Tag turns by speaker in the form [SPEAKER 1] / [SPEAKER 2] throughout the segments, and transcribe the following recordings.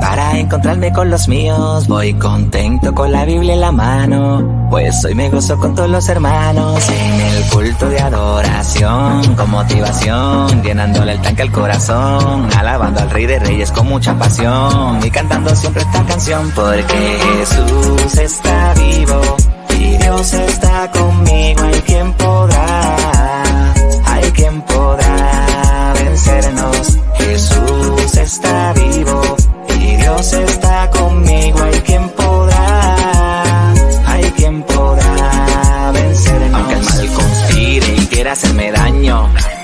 [SPEAKER 1] Para encontrarme con los míos, voy contento con la Biblia en la mano. Pues hoy me gozo con todos los hermanos en el culto de adoración, con motivación, llenándole el tanque al corazón, alabando al Rey de Reyes con mucha pasión y cantando siempre esta canción porque Jesús está vivo y Dios está conmigo. Hay quien podrá,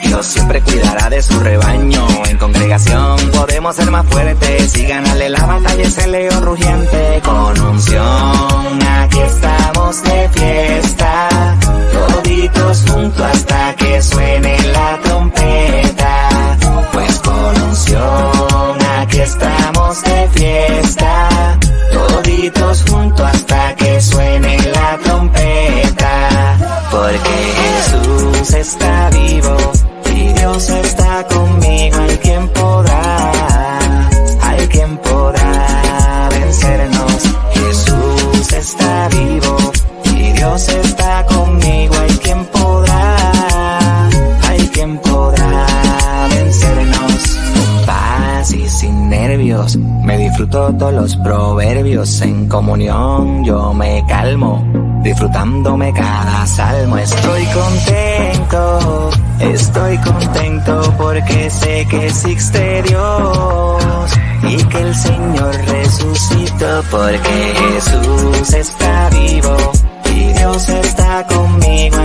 [SPEAKER 1] Dios siempre cuidará de su rebaño. En congregación podemos ser más fuertes y ganarle la batalla ese león rugiente. Con unción, aquí estamos todos los proverbios. En comunión yo me calmo, disfrutándome cada salmo. Estoy contento, estoy contento porque sé que existe Dios y que el Señor resucitó porque Jesús está vivo y Dios está conmigo.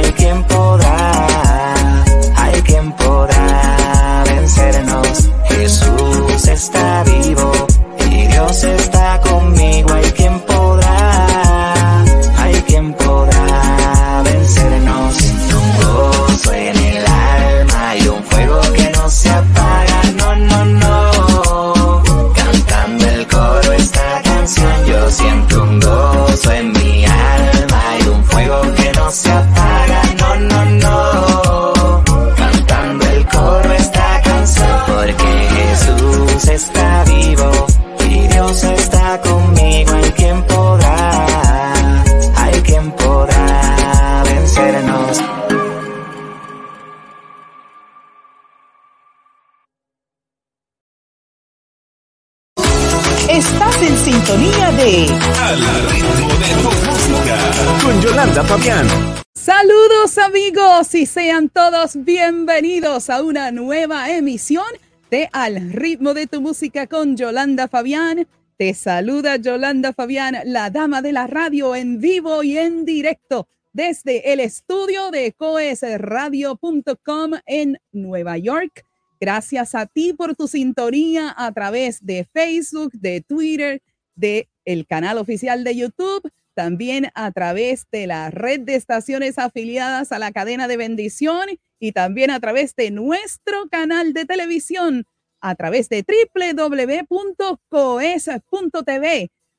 [SPEAKER 2] Amigos y sean todos bienvenidos a una nueva emisión de Al ritmo de tu música con Yolanda Fabián. Te saluda Yolanda Fabián, la dama de la radio en vivo y en directo desde el estudio de coesradio.com en Nueva York. Gracias a ti por tu sintonía a través de Facebook, de Twitter, de el canal oficial de YouTube, también a través de la red de estaciones afiliadas a la cadena de bendición y también a través de nuestro canal de televisión a través de www.coes.tv.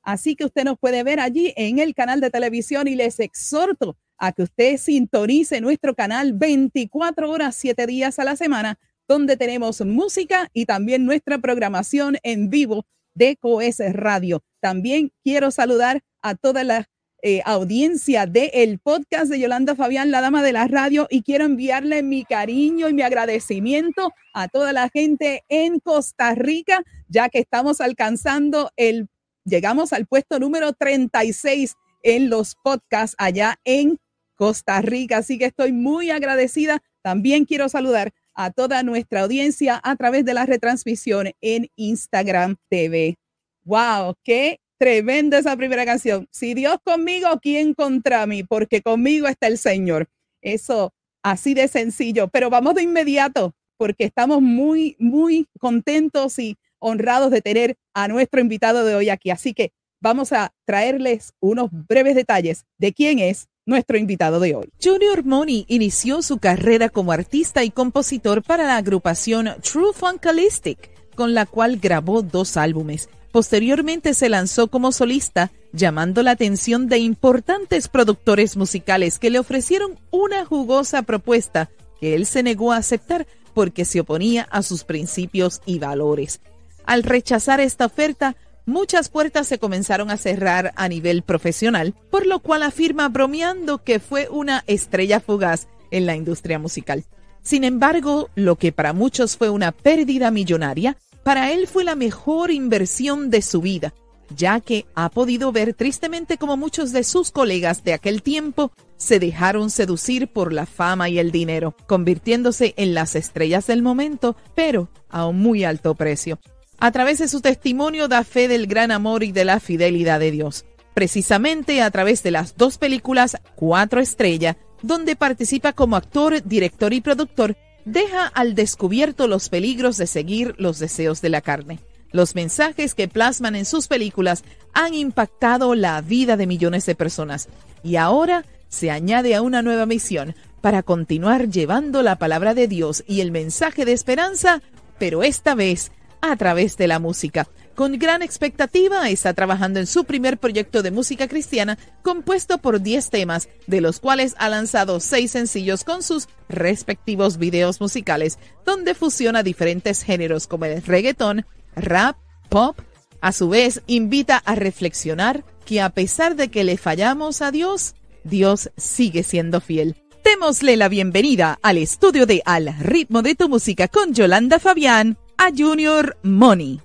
[SPEAKER 2] Así que usted nos puede ver allí en el canal de televisión y les exhorto a que usted sintonice nuestro canal 24 horas, 7 días a la semana, donde tenemos música y también nuestra programación en vivo de Coes Radio. También quiero saludar a todas las eh, audiencia del el podcast de Yolanda Fabián, la dama de la radio, y quiero enviarle mi cariño y mi agradecimiento a toda la gente en Costa Rica, ya que estamos alcanzando el, llegamos al puesto número 36 en los podcasts allá en Costa Rica. Así que estoy muy agradecida. También quiero saludar a toda nuestra audiencia a través de la retransmisión en Instagram TV. ¡Wow! ¡Qué tremenda esa primera canción! Si Dios conmigo, ¿quién contra mí? Porque conmigo está el Señor. Eso así de sencillo. Pero vamos de inmediato porque estamos muy, muy contentos y honrados de tener a nuestro invitado de hoy aquí. Así que vamos a traerles unos breves detalles de quién es nuestro invitado de hoy.
[SPEAKER 3] Junior Money inició su carrera como artista y compositor para la agrupación True Funkalistic, con la cual grabó dos álbumes. Posteriormente se lanzó como solista, llamando la atención de importantes productores musicales que le ofrecieron una jugosa propuesta que él se negó a aceptar porque se oponía a sus principios y valores. Al rechazar esta oferta, muchas puertas se comenzaron a cerrar a nivel profesional, por lo cual afirma bromeando que fue una estrella fugaz en la industria musical. Sin embargo, lo que para muchos fue una pérdida millonaria, para él fue la mejor inversión de su vida, ya que ha podido ver tristemente como muchos de sus colegas de aquel tiempo se dejaron seducir por la fama y el dinero, convirtiéndose en las estrellas del momento, pero a un muy alto precio. A través de su testimonio da fe del gran amor y de la fidelidad de Dios. Precisamente a través de las dos películas Cuatro Estrella, donde participa como actor, director y productor, deja al descubierto los peligros de seguir los deseos de la carne. Los mensajes que plasman en sus películas han impactado la vida de millones de personas y ahora se añade a una nueva misión para continuar llevando la palabra de Dios y el mensaje de esperanza, pero esta vez a través de la música. Con gran expectativa está trabajando en su primer proyecto de música cristiana compuesto por 10 temas, de los cuales ha lanzado 6 sencillos con sus respectivos videos musicales, donde fusiona diferentes géneros como el reggaetón, rap, pop. A su vez, invita a reflexionar que a pesar de que le fallamos a Dios, Dios sigue siendo fiel. Démosle la bienvenida al estudio de Al ritmo de tu música con Yolanda Fabián a Junior Money.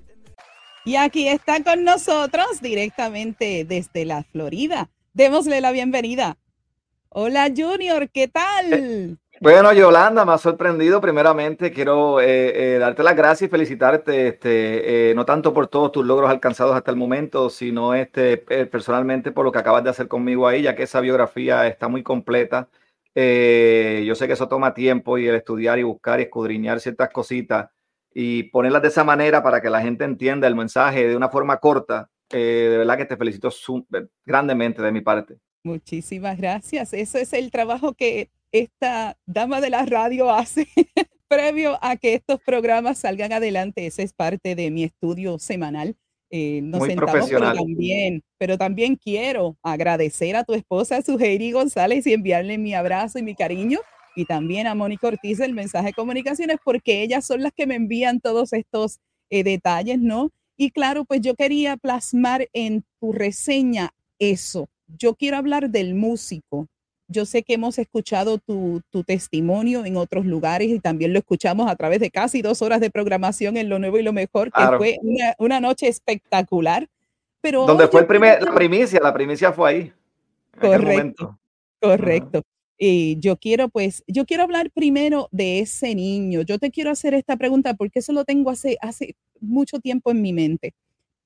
[SPEAKER 2] Y aquí está con nosotros directamente desde la Florida. Démosle la bienvenida. Hola Junior, ¿qué tal? Eh,
[SPEAKER 4] bueno, Yolanda, me ha sorprendido. Primeramente, quiero eh, eh, darte las gracias y felicitarte, este, no tanto por todos tus logros alcanzados hasta el momento, sino este, personalmente por lo que acabas de hacer conmigo ahí, ya que esa biografía está muy completa. yo sé que eso toma tiempo y el estudiar y buscar y escudriñar ciertas cositas y ponerlas de esa manera para que la gente entienda el mensaje de una forma corta. Eh, de verdad que te felicito grandemente de mi parte.
[SPEAKER 2] Muchísimas gracias. Eso es el trabajo que esta dama de la radio hace previo a que estos programas salgan adelante. Ese es parte de mi estudio semanal. Eh, nos
[SPEAKER 4] Muy
[SPEAKER 2] sentamos, pero también, pero también quiero agradecer a tu esposa, Suheiri González, y enviarle mi abrazo y mi cariño y también a Mónica Ortiz el mensaje de comunicaciones, porque ellas son las que me envían todos estos eh, detalles, ¿no? Y claro, pues yo quería plasmar en tu reseña eso. Yo quiero hablar del músico. Yo sé que hemos escuchado tu, tu testimonio en otros lugares y también lo escuchamos a través de casi dos horas de programación en Lo Nuevo y Lo Mejor, que fue una, una, noche espectacular. Pero
[SPEAKER 4] Donde fue el primer, la primicia, la primicia fue ahí.
[SPEAKER 2] Correcto, correcto. Y yo quiero, pues, yo quiero hablar primero de ese niño. Yo te quiero hacer esta pregunta porque eso lo tengo hace, hace mucho tiempo en mi mente.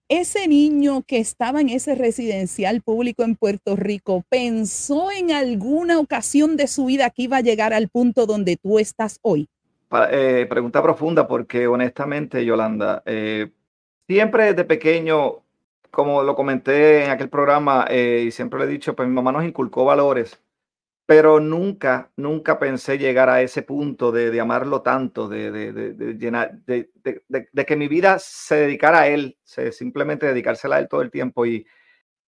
[SPEAKER 2] Ese niño que estaba en ese residencial público en Puerto Rico, ¿pensó en alguna ocasión de su vida que iba a llegar al punto donde tú estás hoy?
[SPEAKER 4] Eh, pregunta profunda porque honestamente, Yolanda, eh, siempre desde pequeño, como lo comenté en aquel programa eh, y siempre le he dicho, pues mi mamá nos inculcó valores pero nunca, nunca pensé llegar a ese punto de, amarlo tanto, de, de, llenar, de, que mi vida se dedicara a él, simplemente dedicársela a él todo el tiempo. Y,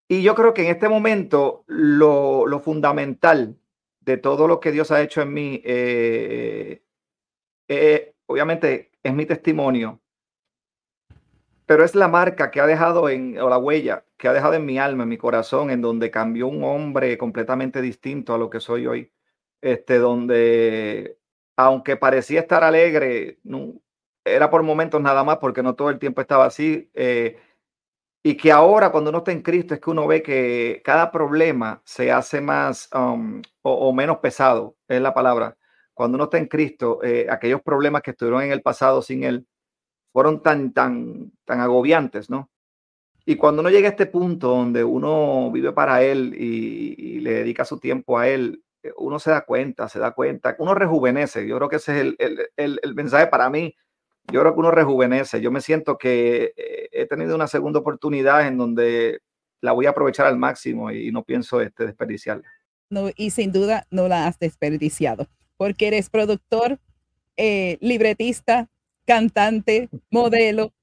[SPEAKER 4] y yo creo que en este momento lo, lo fundamental de todo lo que Dios ha hecho en mí, eh, eh, obviamente es mi testimonio, pero es la marca que ha dejado en, o la huella que ha dejado en mi alma, en mi corazón, en donde cambió un hombre completamente distinto a lo que soy hoy. Este, donde, aunque parecía estar alegre, era por momentos nada más, porque no todo el tiempo estaba así. Eh, y que ahora cuando uno está en Cristo es que uno ve que cada problema se hace más um, o, menos pesado, es la palabra. Cuando uno está en Cristo, eh, aquellos problemas que estuvieron en el pasado sin Él fueron tan, tan, tan agobiantes, ¿no? Y cuando uno llega a este punto donde uno vive para Él y, le dedica su tiempo a Él, eh, uno se da cuenta, se da cuenta, uno rejuvenece. Yo creo que ese es el, el, el, mensaje para mí. Yo creo que uno rejuvenece. Yo me siento que eh, he tenido una segunda oportunidad en donde la voy a aprovechar al máximo y no pienso este, desperdiciarla.
[SPEAKER 2] No, y sin duda no la has desperdiciado, porque eres productor, eh, libretista, cantante, modelo,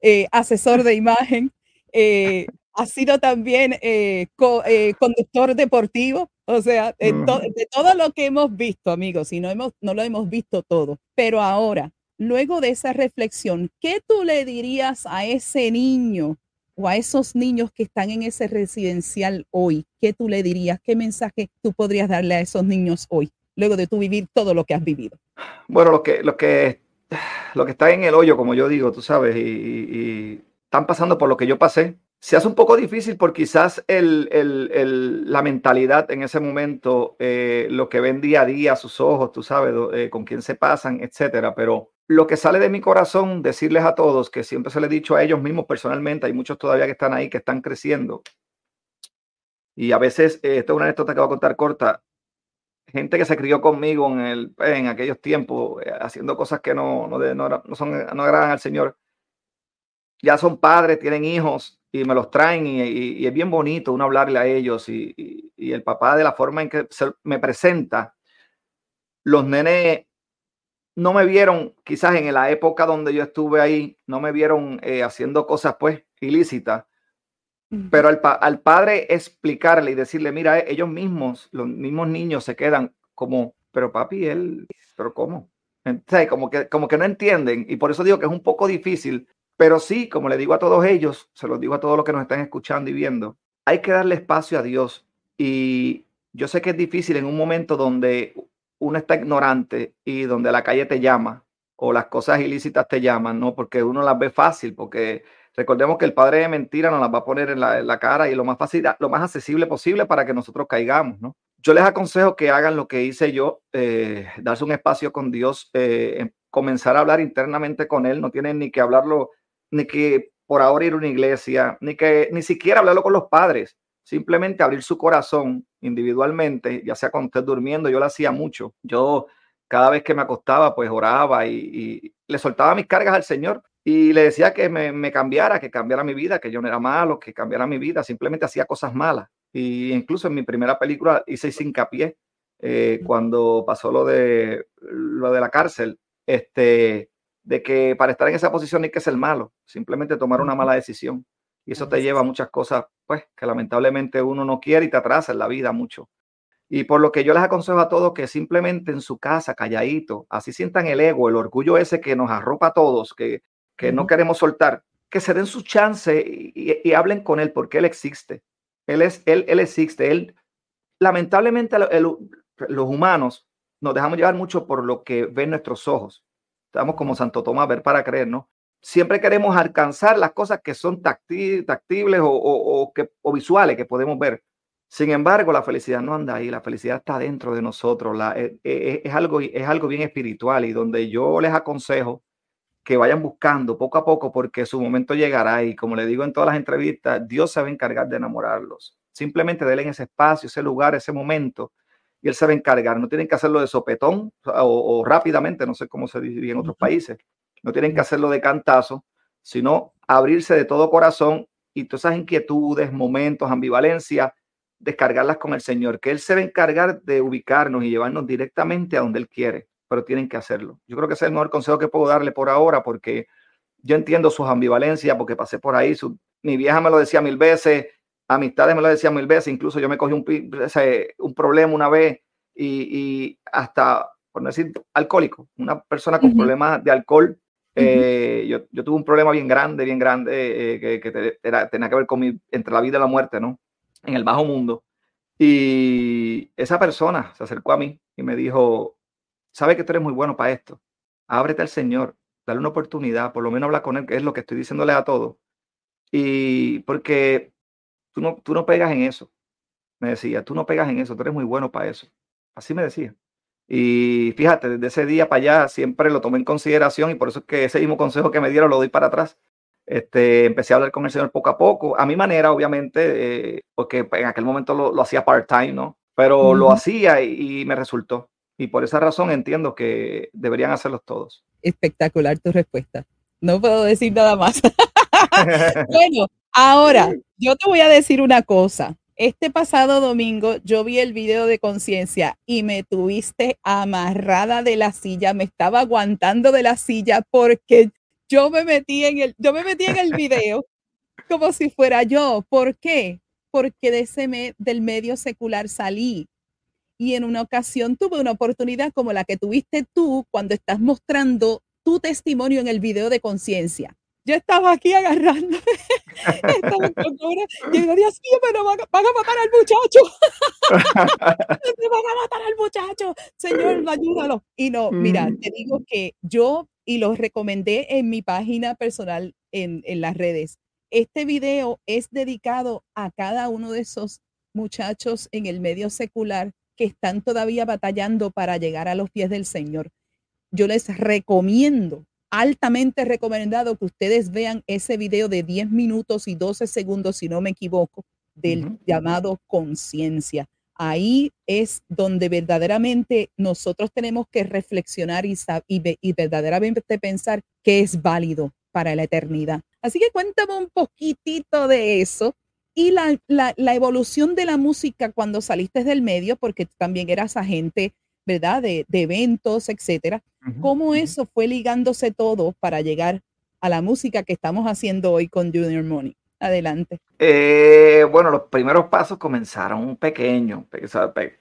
[SPEAKER 2] eh, asesor de imagen, eh, ha sido también eh, conductor deportivo, o sea, de, todo lo que hemos visto, amigos, y no, hemos, no lo hemos visto todo, pero ahora, luego de esa reflexión, ¿qué tú le dirías a ese niño o a esos niños que están en ese residencial hoy? ¿Qué tú le dirías? ¿Qué mensaje tú podrías darle a esos niños hoy, luego de tú vivir todo lo que has vivido?
[SPEAKER 4] Bueno, lo que, lo que lo que está en el hoyo, como yo digo, tú sabes, y, están pasando por lo que yo pasé. Se hace un poco difícil por quizás el, el, la mentalidad en ese momento, eh, lo que ven día a día, sus ojos, tú sabes, eh, con quién se pasan, etcétera. Pero lo que sale de mi corazón, decirles a todos, que siempre se les he dicho a ellos mismos personalmente, hay muchos todavía que están ahí, que están creciendo. Y a veces, eh, esto es una anécdota que voy a contar corta, gente que se crió conmigo en, el, en aquellos tiempos, eh, haciendo cosas que no, no, no, son, no agradan al Señor, ya son padres, tienen hijos y me los traen y, es bien bonito uno hablarle a ellos y, y, el papá de la forma en que se, me presenta, los nenes no me vieron, quizás en la época donde yo estuve ahí, no me vieron eh, haciendo cosas pues ilícitas, pero al, padre explicarle y decirle, mira, eh, ellos mismos, los mismos niños se quedan como, pero papi, él, pero ¿cómo? Entonces, como que, como que no entienden. Y por eso digo que es un poco difícil. Pero sí, como le digo a todos ellos, se los digo a todos los que nos están escuchando y viendo, hay que darle espacio a Dios. Y yo sé que es difícil en un momento donde uno está ignorante y donde la calle te llama o las cosas ilícitas te llaman, ¿no? Porque uno las ve fácil, porque Recordemos que el padre de mentira nos las va a poner en la, cara y lo más fácil, lo más accesible posible para que nosotros caigamos, ¿no? Yo les aconsejo que hagan lo que hice yo, eh, darse un espacio con Dios, eh, comenzar a hablar internamente con Él. No tienen ni que hablarlo, ni que por ahora ir a una iglesia, ni que ni siquiera hablarlo con los padres. Simplemente abrir su corazón individualmente, ya sea cuando esté durmiendo. Yo lo hacía mucho. Yo cada vez que me acostaba, pues oraba y le soltaba mis cargas al Señor y le decía que me, cambiara, que cambiara mi vida, que yo no era malo, que cambiara mi vida, simplemente hacía cosas malas. Y incluso en mi primera película hice hincapié eh, cuando pasó lo de, lo de la cárcel, este, de que para estar en esa posición hay que ser malo, simplemente tomar una mala decisión. Y eso te lleva a muchas cosas, pues, que lamentablemente uno no quiere y te atrasa en la vida mucho. Y por lo que yo les aconsejo a todos que simplemente en su casa, calladito, así sientan el ego, el orgullo ese que nos arropa a todos, que que no queremos soltar, que se den su chance y, hablen con él porque él existe. Él, es, él, él existe. Él, lamentablemente, los humanos nos dejamos llevar mucho por lo que ven nuestros ojos. Estamos como Santo Tomás, ver para creer, ¿no? Siempre queremos alcanzar las cosas que son tactibles o, o, que, o visuales que podemos ver. Sin embargo, la felicidad no anda ahí, la felicidad está dentro de nosotros. La, es, e, e, es, algo, es algo bien espiritual y donde yo les aconsejo que vayan buscando poco a poco porque su momento llegará y como le digo en todas las entrevistas, Dios se va a encargar de enamorarlos. Simplemente denle ese espacio, ese lugar, ese momento y Él se va a encargar. No tienen que hacerlo de sopetón o, rápidamente, no sé cómo se diría en otros países. No tienen que hacerlo de cantazo, sino abrirse de todo corazón y todas esas inquietudes, momentos, ambivalencia, descargarlas con el Señor, que Él se va a encargar de ubicarnos y llevarnos directamente a donde Él quiere pero tienen que hacerlo. Yo creo que ese es el mejor consejo que puedo darle por ahora, porque yo entiendo sus ambivalencias, porque pasé por ahí. Su, mi vieja me lo decía mil veces, amistades me lo decían mil veces, incluso yo me cogí un, un problema una vez y, y, hasta, por no decir, alcohólico, una persona con problemas de alcohol Eh, yo, yo, tuve un problema bien grande, bien grande, eh, que, era, tenía que ver con mi, entre la vida y la muerte, ¿no? En el bajo mundo. Y esa persona se acercó a mí y me dijo, sabe que tú eres muy bueno para esto. Ábrete al Señor, dale una oportunidad, por lo menos habla con Él, que es lo que estoy diciéndole a todos. Y porque tú no, tú no pegas en eso. Me decía, tú no pegas en eso, tú eres muy bueno para eso. Así me decía. Y fíjate, desde ese día para allá siempre lo tomé en consideración y por eso es que ese mismo consejo que me dieron lo doy para atrás. Este, empecé a hablar con el Señor poco a poco, a mi manera, obviamente, eh, porque en aquel momento lo, hacía part-time, ¿no? Pero lo hacía y, me resultó. Y por esa razón entiendo que deberían hacerlos todos.
[SPEAKER 2] Espectacular tu respuesta. No puedo decir nada más. bueno, ahora yo te voy a decir una cosa. Este pasado domingo yo vi el video de conciencia y me tuviste amarrada de la silla, me estaba aguantando de la silla porque yo me metí en el, yo me metí en el video como si fuera yo. ¿Por qué? Porque de ese del medio secular salí y en una ocasión tuve una oportunidad como la que tuviste tú cuando estás mostrando tu testimonio en el video de conciencia yo estaba aquí agarrando. estaba y digo, Dios mío, pero van, a matar al muchacho. Me van a matar al muchacho. Señor, ayúdalo. Y no, mira, mm. te digo que yo, y lo recomendé en mi página personal en, en las redes, este video es dedicado a cada uno de esos muchachos en el medio secular que están todavía batallando para llegar a los pies del Señor. Yo les recomiendo altamente recomendado que ustedes vean ese video de 10 minutos y 12 segundos, si no me equivoco, del llamado conciencia. Ahí es donde verdaderamente nosotros tenemos que reflexionar y, y, verdaderamente pensar que es válido para la eternidad. Así que cuéntame un poquitito de eso y la, la evolución de la música cuando saliste del medio, porque también eras agente ¿verdad? De, eventos, etcétera. ¿Cómo eso fue ligándose todo para llegar a la música que estamos haciendo hoy con Junior Money? Adelante.
[SPEAKER 4] Eh, bueno, los primeros pasos comenzaron pequeños,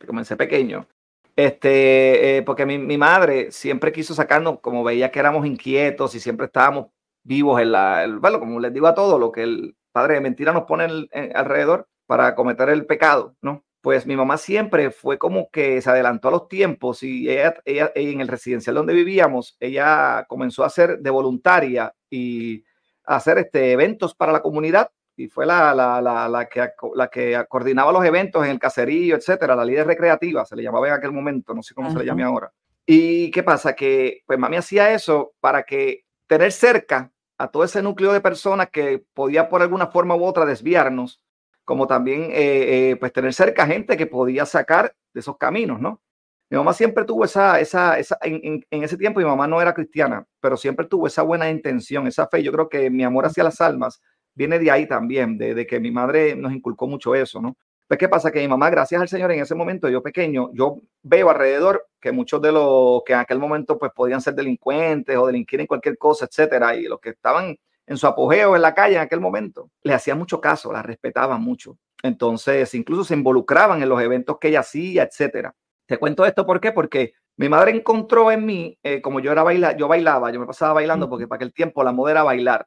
[SPEAKER 4] comencé pequeño. Este, eh, porque mi, madre siempre quiso sacarnos, como veía que éramos inquietos y siempre estábamos vivos en la, bueno, como les digo a todos, lo que el padre de mentira nos pone alrededor para cometer el pecado, ¿no? pues mi mamá siempre fue como que se adelantó a los tiempos y ella, en el residencial donde vivíamos, ella comenzó a hacer de voluntaria y a hacer este, eventos para la comunidad y fue la, la, la, la, que, la que coordinaba los eventos en el caserío, etcétera, la líder recreativa, se le llamaba en aquel momento, no sé cómo se le llame ahora. ¿Y qué pasa? Que pues mami hacía eso para que tener cerca a todo ese núcleo de personas que podía por alguna forma u otra desviarnos, como también eh, eh, pues tener cerca gente que podía sacar de esos caminos, ¿no? Mi mamá siempre tuvo esa, esa, esa en, en, ese tiempo mi mamá no era cristiana, pero siempre tuvo esa buena intención, esa fe. Yo creo que mi amor hacia las almas viene de ahí también, de, de que mi madre nos inculcó mucho eso, ¿no? Pues, ¿qué pasa? Que mi mamá, gracias al Señor, en ese momento, yo pequeño, yo veo alrededor que muchos de los que en aquel momento pues podían ser delincuentes o delinquir en cualquier cosa, etcétera, y los que estaban en su apogeo en la calle en aquel momento, le hacía mucho caso, la respetaban mucho. Entonces, incluso se involucraban en los eventos que ella hacía, etcétera. Te cuento esto ¿por qué? Porque mi madre encontró en mí, eh, como yo era baila, yo bailaba, yo me pasaba bailando porque para aquel tiempo la moda era bailar.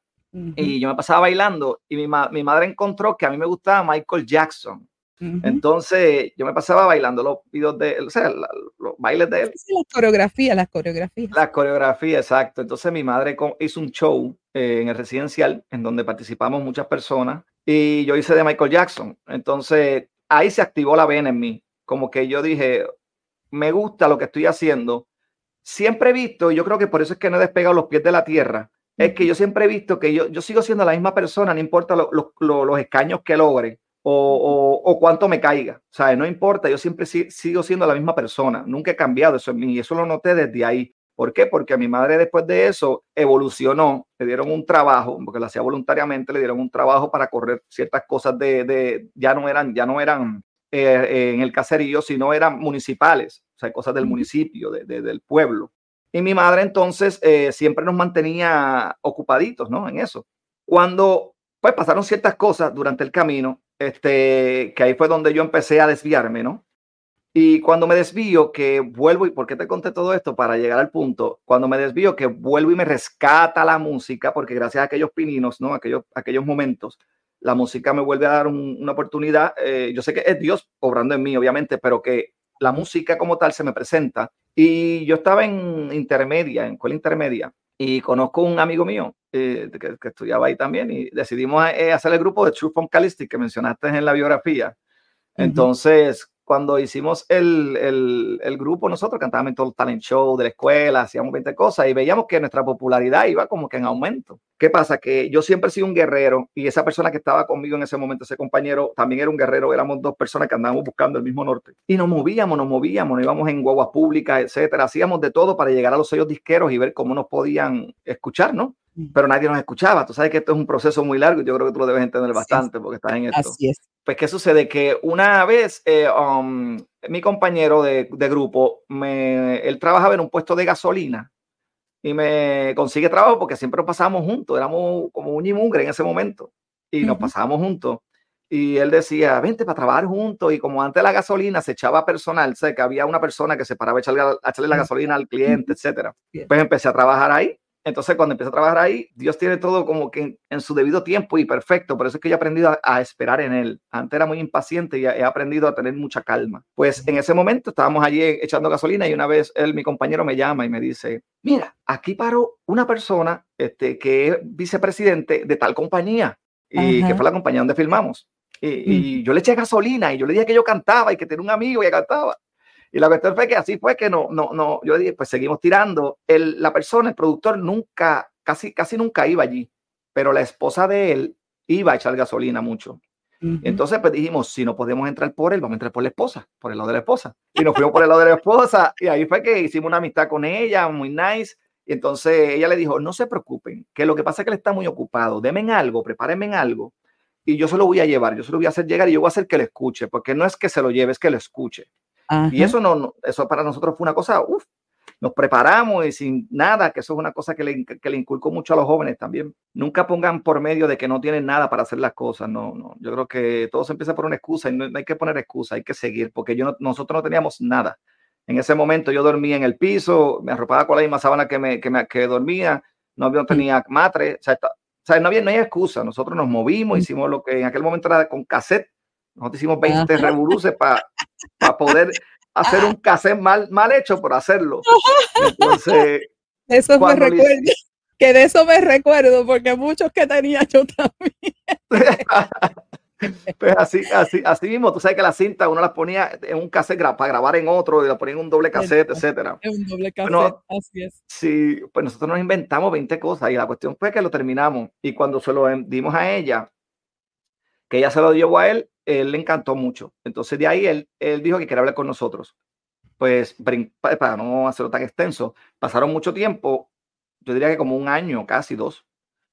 [SPEAKER 4] Y yo me pasaba bailando y mi, mi, madre encontró que a mí me gustaba Michael Jackson. Entonces yo me pasaba bailando los videos de o sea, los bailes de él.
[SPEAKER 2] la coreografía, las coreografías.
[SPEAKER 4] La coreografía, exacto. Entonces mi madre hizo un show eh, en el residencial en donde participamos muchas personas y yo hice de Michael Jackson. Entonces ahí se activó la vena en mí. Como que yo dije, me gusta lo que estoy haciendo. Siempre he visto, y yo creo que por eso es que no he despegado los pies de la tierra, es que yo siempre he visto que yo, yo sigo siendo la misma persona, no importa los escaños que logre o, o, cuánto me caiga. O sea, no importa, yo siempre sigo siendo la misma persona, nunca he cambiado eso en mí y eso lo noté desde ahí. ¿Por qué? Porque a mi madre después de eso evolucionó, le dieron un trabajo, porque lo hacía voluntariamente, le dieron un trabajo para correr ciertas cosas de, de ya no eran, ya no eran eh, en el caserío, sino eran municipales, o sea, cosas del municipio, de, del pueblo. Y mi madre entonces eh, siempre nos mantenía ocupaditos, ¿no? En eso. Cuando pues pasaron ciertas cosas durante el camino, este, que ahí fue donde yo empecé a desviarme, ¿no? Y cuando me desvío, que vuelvo, y por qué te conté todo esto para llegar al punto, cuando me desvío, que vuelvo y me rescata la música, porque gracias a aquellos pininos, ¿no? Aquellos, aquellos momentos, la música me vuelve a dar una oportunidad. Eh, yo sé que es Dios obrando en mí, obviamente, pero que la música como tal se me presenta. Y yo estaba en intermedia, en escuela intermedia, y conozco un amigo mío eh, que, que, estudiaba ahí también, y decidimos eh, hacer el grupo de True Funkalistic que mencionaste en la biografía. Entonces, cuando hicimos el, el, el, grupo, nosotros cantábamos en todo el talent show de la escuela, hacíamos 20 cosas y veíamos que nuestra popularidad iba como que en aumento. ¿Qué pasa? Que yo siempre he sido un guerrero y esa persona que estaba conmigo en ese momento, ese compañero, también era un guerrero, éramos dos personas que andábamos buscando el mismo norte. Y nos movíamos, nos movíamos, nos íbamos en guaguas públicas, etcétera. Hacíamos de todo para llegar a los sellos disqueros y ver cómo nos podían escuchar, ¿no? Pero nadie nos escuchaba. Tú sabes que esto es un proceso muy largo y yo creo que tú lo debes entender bastante porque estás en esto.
[SPEAKER 2] Así es.
[SPEAKER 4] Pues, ¿qué sucede? Que una vez eh, um, mi compañero de, de, grupo, me, él trabajaba en un puesto de gasolina y me consigue trabajo porque siempre nos pasábamos juntos, éramos como un y mugre en ese momento y nos pasábamos juntos. Y él decía, vente para trabajar juntos. Y como antes la gasolina se echaba personal, sé que había una persona que se paraba a echarle, a echarle la gasolina al cliente, etcétera. Pues empecé a trabajar ahí entonces, cuando empecé a trabajar ahí, Dios tiene todo como que en, su debido tiempo y perfecto. Por eso es que yo he aprendido a, esperar en Él. Antes era muy impaciente y he aprendido a tener mucha calma. Pues en ese momento estábamos allí echando gasolina y una vez él, mi compañero, me llama y me dice, mira, aquí paró una persona este, que es vicepresidente de tal compañía y que fue la compañía donde filmamos. Y, y, yo le eché gasolina y yo le dije que yo cantaba y que tenía un amigo que cantaba. Y la cuestión fue que así fue que no, no, no, yo dije, pues seguimos tirando. El, la persona, el productor, nunca, casi, casi nunca iba allí, pero la esposa de él iba a echar gasolina mucho. Entonces, pues dijimos, si no podemos entrar por él, vamos a entrar por la esposa, por el lado de la esposa. Y nos fuimos por el lado de la esposa, y ahí fue que hicimos una amistad con ella, muy nice. Y entonces ella le dijo, no se preocupen, que lo que pasa es que él está muy ocupado, denme algo, prepárenme algo, y yo se lo voy a llevar, yo se lo voy a hacer llegar y yo voy a hacer que le escuche, porque no es que se lo lleve, es que lo escuche. Y eso no, eso para nosotros fue una cosa, uff, nos preparamos y sin nada, que eso es una cosa que le, que le inculco mucho a los jóvenes también. Nunca pongan por medio de que no tienen nada para hacer las cosas, no, no. Yo creo que todo se empieza por una excusa y no, hay que poner excusa, hay que seguir, porque yo nosotros no teníamos nada. En ese momento yo dormía en el piso, me arropaba con la misma sábana que, me, que, me, que dormía, no, no tenía matre, o sea, o sea, no había no hay excusa. Nosotros nos movimos, hicimos lo que en aquel momento era con cassette nosotros hicimos 20 revoluces para poder hacer un cassette mal, mal hecho por hacerlo. Entonces,
[SPEAKER 2] eso me recuerdo. Que de eso me recuerdo, porque muchos que tenía yo también.
[SPEAKER 4] pues así, así, así mismo, tú sabes que la cinta uno la ponía en un cassette para grabar en otro y la ponía en un doble cassette, etcétera.
[SPEAKER 2] En un doble cassette, así es.
[SPEAKER 4] Sí, pues nosotros nos inventamos 20 cosas y la cuestión fue que lo terminamos y cuando se lo dimos a ella, que ella se lo dio a él, él le encantó mucho. Entonces de ahí él, él dijo que quería hablar con nosotros. Pues para no hacerlo tan extenso, pasaron mucho tiempo, yo diría que como un año, casi dos.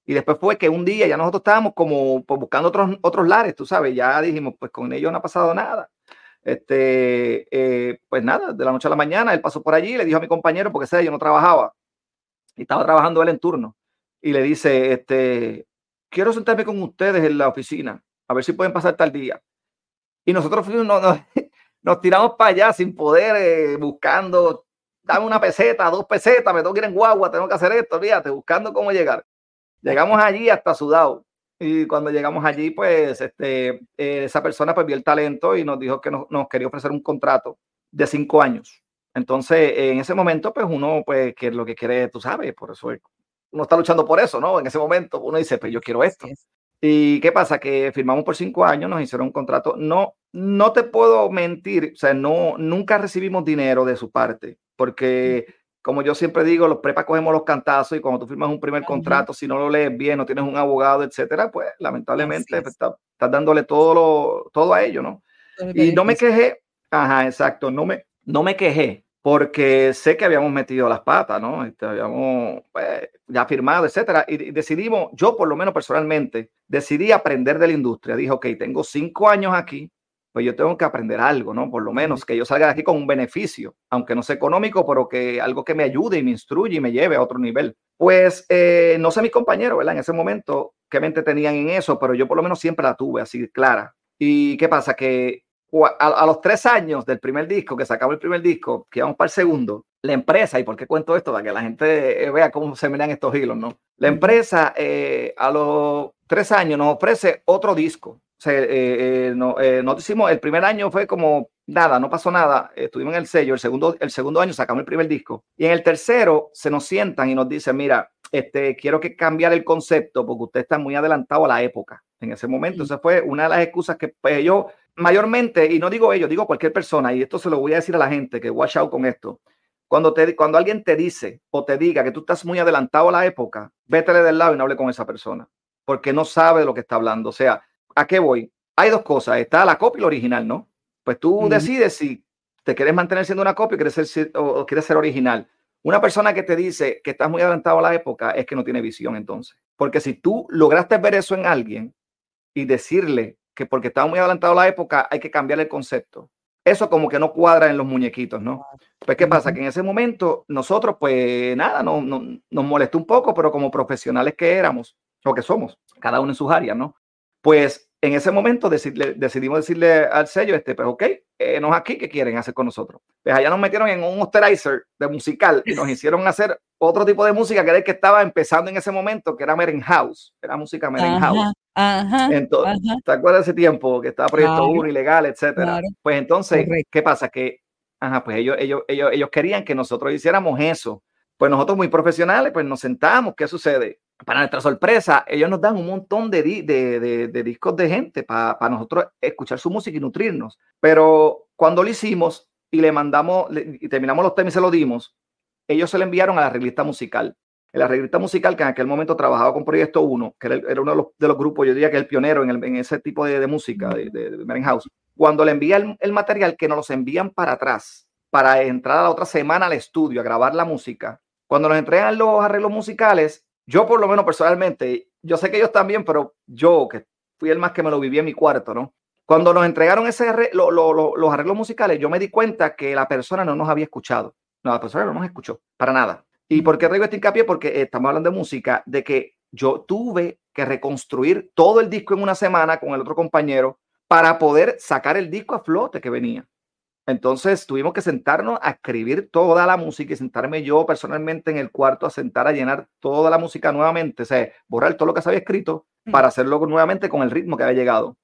[SPEAKER 4] Y después fue que un día ya nosotros estábamos como pues, buscando otros, otros lares, tú sabes, ya dijimos, pues con ellos no ha pasado nada. Este, eh, pues nada, de la noche a la mañana él pasó por allí, le dijo a mi compañero, porque sé, yo no trabajaba, y estaba trabajando él en turno, y le dice, este, quiero sentarme con ustedes en la oficina a ver si pueden pasar tal día. Y nosotros fuimos, nos, tiramos para allá sin poder, eh, buscando, dame una peseta, dos pesetas, me tengo que ir en guagua, tengo que hacer esto, fíjate, buscando cómo llegar. Llegamos allí hasta sudado. Y cuando llegamos allí, pues este, eh, esa persona pues vio el talento y nos dijo que nos, nos, quería ofrecer un contrato de cinco años. Entonces, en ese momento, pues uno, pues, que lo que quiere, tú sabes, por eso uno está luchando por eso, ¿no? En ese momento uno dice, pues yo quiero esto. ¿Y qué pasa? Que firmamos por cinco años, nos hicieron un contrato. No, no te puedo mentir, o sea, no, nunca recibimos dinero de su parte, porque como yo siempre digo, los prepas cogemos los cantazos y cuando tú firmas un primer contrato, si no lo lees bien, no tienes un abogado, etcétera, pues lamentablemente pues, estás, dándole todo, lo, todo a ello, ¿no? Y no me quejé, ajá, exacto, no me, no me quejé, porque sé que habíamos metido las patas, ¿no? Este, habíamos pues, ya firmado, etcétera, y decidimos, yo por lo menos personalmente, decidí aprender de la industria. Dije, ok, tengo cinco años aquí, pues yo tengo que aprender algo, ¿no? Por lo menos que yo salga de aquí con un beneficio, aunque no sea económico, pero que algo que me ayude y me instruya y me lleve a otro nivel. Pues eh, no sé mis compañeros, ¿verdad? En ese momento, qué mente tenían en eso, pero yo por lo menos siempre la tuve así clara. ¿Y qué pasa? Que a, los tres años del primer disco, que sacamos el primer disco, que íbamos para el segundo, la empresa, y por qué cuento esto, para que la gente vea cómo se miran estos hilos, ¿no? La empresa eh, a los tres años nos ofrece otro disco. O sea, eh, eh, no, nos hicimos, el primer año fue como nada, no pasó nada, estuvimos en el sello, el segundo, el segundo año sacamos el primer disco, y en el tercero se nos sientan y nos dicen, mira, este, quiero que cambiar el concepto porque usted está muy adelantado a la época en ese momento. Esa fue una de las excusas que pues, yo mayormente, y no digo ellos, digo cualquier persona, y esto se lo voy a decir a la gente, que watch out con esto. Cuando, te, cuando alguien te dice o te diga que tú estás muy adelantado a la época, vétele del lado y no hable con esa persona, porque no sabe de lo que está hablando. O sea, ¿a qué voy? Hay dos cosas, está la copia y la original, ¿no? Pues tú decides si te quieres mantener siendo una copia o quieres ser, o quieres ser original. Una persona que te dice que estás muy adelantado a la época es que no tiene visión entonces. Porque si tú lograste ver eso en alguien y decirle que porque estaba muy adelantado a la época hay que cambiar el concepto, eso como que no cuadra en los muñequitos, ¿no? Pues ¿qué pasa? Que en ese momento nosotros pues nada, no, nos molestó un poco, pero como profesionales que éramos, o que somos, cada uno en sus áreas, ¿no? Pues en ese momento decidimos decirle al sello, este, pues ok, eh, nos aquí, ¿qué quieren hacer con nosotros? Pues allá nos metieron en un osterizer de musical y nos hicieron hacer otro tipo de música que era el que estaba empezando en ese momento, que era Meren House, era música Meren House.
[SPEAKER 2] Ajá,
[SPEAKER 4] entonces, ¿te acuerdas de ese tiempo que estaba Proyecto 1 ilegal, etcétera? Pues entonces, ¿qué pasa? Que, ajá, pues ellos, ellos, ellos, ellos querían que nosotros hiciéramos eso. Pues nosotros muy profesionales, pues nos sentamos, ¿qué sucede? para nuestra sorpresa, ellos nos dan un montón de, de, discos de gente para nosotros escuchar su música y nutrirnos. Pero cuando lo hicimos y le mandamos, y terminamos los temas y se lo dimos, ellos se le enviaron a la revista musical. La revista musical que en aquel momento trabajaba con Proyecto 1, que era, uno de los, grupos, yo diría que el pionero en, ese tipo de, música, de, de, House. Cuando le envía el, el material, que nos los envían para atrás, para entrar a la otra semana al estudio a grabar la música, cuando nos entregan los arreglos musicales, yo por lo menos personalmente, yo sé que ellos también, pero yo que fui el más que me lo viví en mi cuarto, ¿no? Cuando nos entregaron ese los arreglos musicales, yo me di cuenta que la persona no nos había escuchado. No, la persona no nos escuchó, para nada. ¿Y por qué traigo este hincapié? Porque estamos hablando de música, de que yo tuve que reconstruir todo el disco en una semana con el otro compañero para poder sacar el disco a flote que venía. Entonces tuvimos que sentarnos a escribir toda la música y sentarme yo personalmente en el cuarto a sentar a llenar toda la música nuevamente, o sea, borrar todo lo que se había escrito mm. para hacerlo nuevamente con el ritmo que había llegado.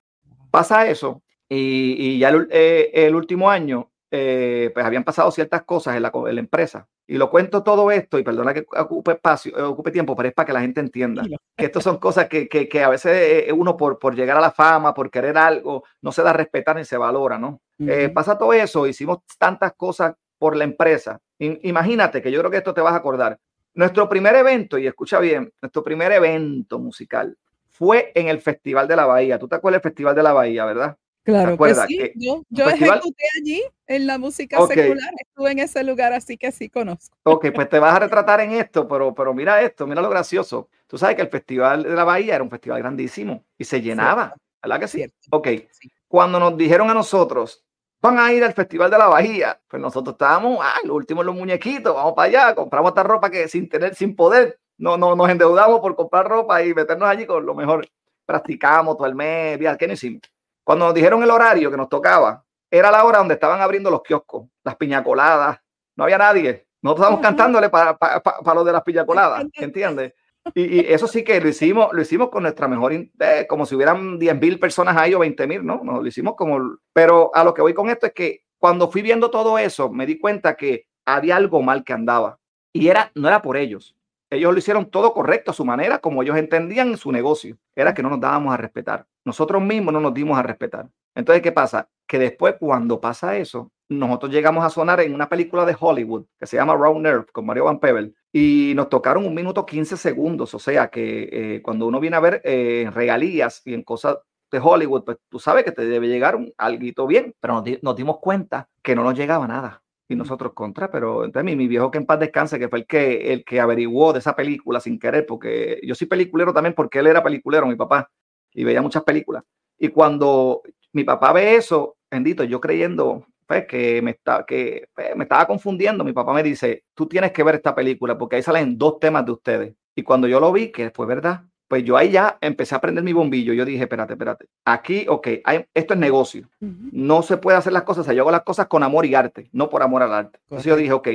[SPEAKER 4] Pasa eso y, ya el, eh, el, último año, eh, pues habían pasado ciertas cosas en la, en la, empresa. Y lo cuento todo esto, y perdona que ocupe espacio, eh, ocupe tiempo, pero es para que la gente entienda que estas son cosas que, que, que, a veces uno por, por llegar a la fama, por querer algo, no se da a respetar ni se valora, ¿no? Eh, pasa todo eso, hicimos tantas cosas por la empresa. imagínate que yo creo que esto te vas a acordar. Nuestro primer evento, y escucha bien, nuestro primer evento musical fue en el Festival de la Bahía. ¿Tú te acuerdas del Festival de la Bahía, verdad?
[SPEAKER 2] Claro que sí. yo, yo ejecuté allí en la música secular, estuve en ese lugar, así que sí conozco.
[SPEAKER 4] Ok, pues te vas a retratar en esto, pero, pero mira esto, mira lo gracioso. Tú sabes que el Festival de la Bahía era un festival grandísimo y se llenaba, ¿verdad que sí? Ok, cuando nos dijeron a nosotros, van a ir al Festival de la Bahía. Pues nosotros estábamos, ah, lo último los muñequitos, vamos para allá, compramos esta ropa que sin tener, sin poder, no, no nos endeudamos por comprar ropa y meternos allí con lo mejor. Practicamos todo el mes, ¿qué no hicimos? Cuando nos dijeron el horario que nos tocaba, era la hora donde estaban abriendo los kioscos, las piñacoladas, no había nadie. Nosotros estábamos cantándole para para para lo de las piñacoladas, ¿entiendes? Y, eso sí que lo hicimos, lo hicimos con nuestra mejor, eh, como si hubieran 10 mil personas ahí o 20 mil, ¿no? Nos lo hicimos como, pero a lo que voy con esto es que cuando fui viendo todo eso, me di cuenta que había algo mal que andaba y era, no era por ellos. Ellos lo hicieron todo correcto a su manera, como ellos entendían su negocio. Era que no nos dábamos a respetar. Nosotros mismos no nos dimos a respetar. Entonces, ¿qué pasa? Que después, cuando pasa eso, nosotros llegamos a sonar en una película de Hollywood que se llama Round Nerve con Mario Van Peebles y nos tocaron un minuto 15 segundos. O sea que eh, cuando uno viene a ver eh, regalías y en cosas de Hollywood, pues tú sabes que te debe llegar un algo bien, pero nos, dimos cuenta que no nos llegaba nada. Y nosotros contra, pero entonces mi, mi, viejo que en paz descanse, que fue el que, el que averiguó de esa película sin querer, porque yo soy peliculero también porque él era peliculero, mi papá, y veía muchas películas. Y cuando mi papá ve eso, bendito, yo creyendo, pues, que, me, está, que pues, me estaba confundiendo. Mi papá me dice, tú tienes que ver esta película porque ahí salen dos temas de ustedes. Y cuando yo lo vi, que fue verdad, pues yo ahí ya empecé a prender mi bombillo. Yo dije, espérate, espérate. Aquí, ok, esto es negocio. No se puede hacer las cosas. O sea, yo hago las cosas con amor y arte, no por amor al arte. Entonces yo dije, ok,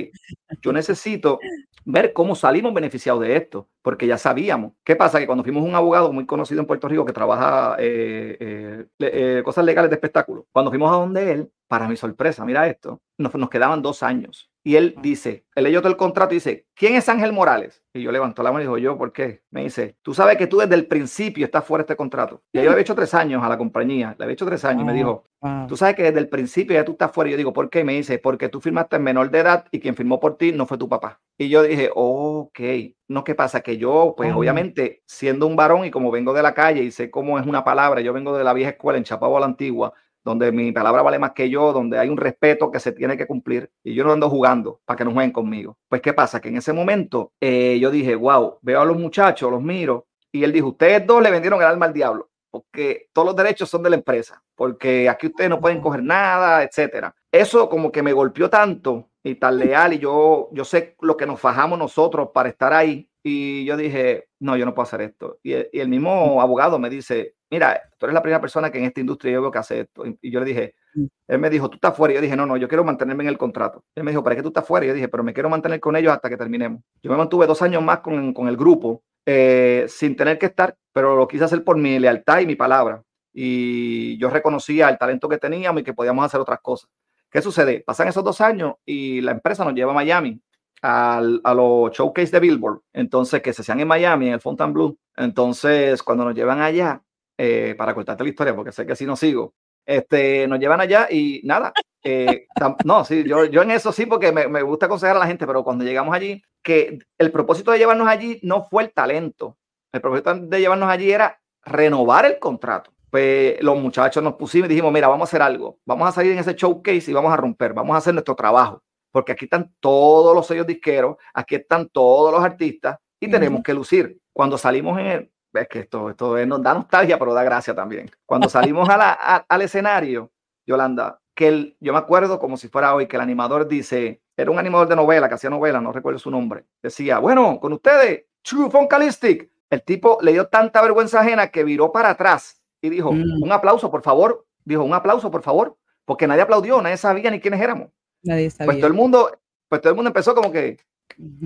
[SPEAKER 4] yo necesito ver cómo salimos beneficiados de esto, porque ya sabíamos. ¿Qué pasa? Que cuando fuimos un abogado muy conocido en Puerto Rico que trabaja eh, eh, eh, cosas legales de espectáculo, cuando fuimos a donde él, para mi sorpresa, mira esto, nos, nos quedaban dos años. Y él dice, él leyó todo el contrato y dice, ¿quién es Ángel Morales? Y yo levanto la mano y digo, yo, ¿por qué? Me dice, tú sabes que tú desde el principio estás fuera de este contrato. Y yo le había hecho tres años a la compañía, le había hecho tres años y me dijo, tú sabes que desde el principio ya tú estás fuera. Y yo digo, ¿por qué? Y me dice, porque tú firmaste en menor de edad y quien firmó por ti no fue tu papá. Y yo dije, ok, no, ¿qué pasa? Que yo, pues obviamente, siendo un varón y como vengo de la calle y sé cómo es una palabra, yo vengo de la vieja escuela en la Antigua, donde mi palabra vale más que yo, donde hay un respeto que se tiene que cumplir y yo no ando jugando para que no jueguen conmigo. Pues, ¿qué pasa? Que en ese momento eh, yo dije, wow, veo a los muchachos, los miro y él dijo, ustedes dos le vendieron el alma al diablo porque todos los derechos son de la empresa, porque aquí ustedes no pueden coger nada, etcétera. Eso como que me golpeó tanto y tan leal y yo, yo sé lo que nos fajamos nosotros para estar ahí y yo dije, no, yo no puedo hacer esto. Y, y el mismo abogado me dice, mira, tú eres la primera persona que en esta industria yo veo que hace esto. Y, yo le dije, mm. él me dijo, tú estás fuera. Y yo dije, no, no, yo quiero mantenerme en el contrato. Él me dijo, ¿para qué tú estás fuera? Y yo dije, pero me quiero mantener con ellos hasta que terminemos. Yo me mantuve dos años más con, con el grupo, eh, sin tener que estar, pero lo quise hacer por mi lealtad y mi palabra. Y yo reconocía el talento que teníamos y que podíamos hacer otras cosas. ¿Qué sucede? Pasan esos dos años y la empresa nos lleva a Miami al, a los showcase de Billboard, entonces que se hacían en Miami, en el Fontainebleau. Entonces, cuando nos llevan allá, eh, para contarte la historia, porque sé que si no sigo. Este, nos llevan allá y nada. Eh, no, sí, yo, yo en eso sí, porque me, me, gusta aconsejar a la gente, pero cuando llegamos allí, que el propósito de llevarnos allí no fue el talento. El propósito de llevarnos allí era renovar el contrato. Pues los muchachos nos pusimos y dijimos, mira, vamos a hacer algo. Vamos a salir en ese showcase y vamos a romper. Vamos a hacer nuestro trabajo. Porque aquí están todos los sellos disqueros, aquí están todos los artistas y tenemos que lucir. Cuando salimos en el, ves que esto, esto nos da nostalgia, pero da gracia también. Cuando salimos a la, al escenario, Yolanda, que el, yo me acuerdo como si fuera hoy, que el animador dice, era un animador de novela, que hacía novela, no recuerdo su nombre, decía, bueno, con ustedes, True Funkalistic. El tipo le dio tanta vergüenza ajena que viró para atrás y dijo, mm. un aplauso, por favor. Dijo, un aplauso, por favor, porque nadie aplaudió, nadie sabía ni quiénes éramos.
[SPEAKER 2] Nadie
[SPEAKER 4] sabía. Pues todo el mundo, pues todo el mundo empezó como que,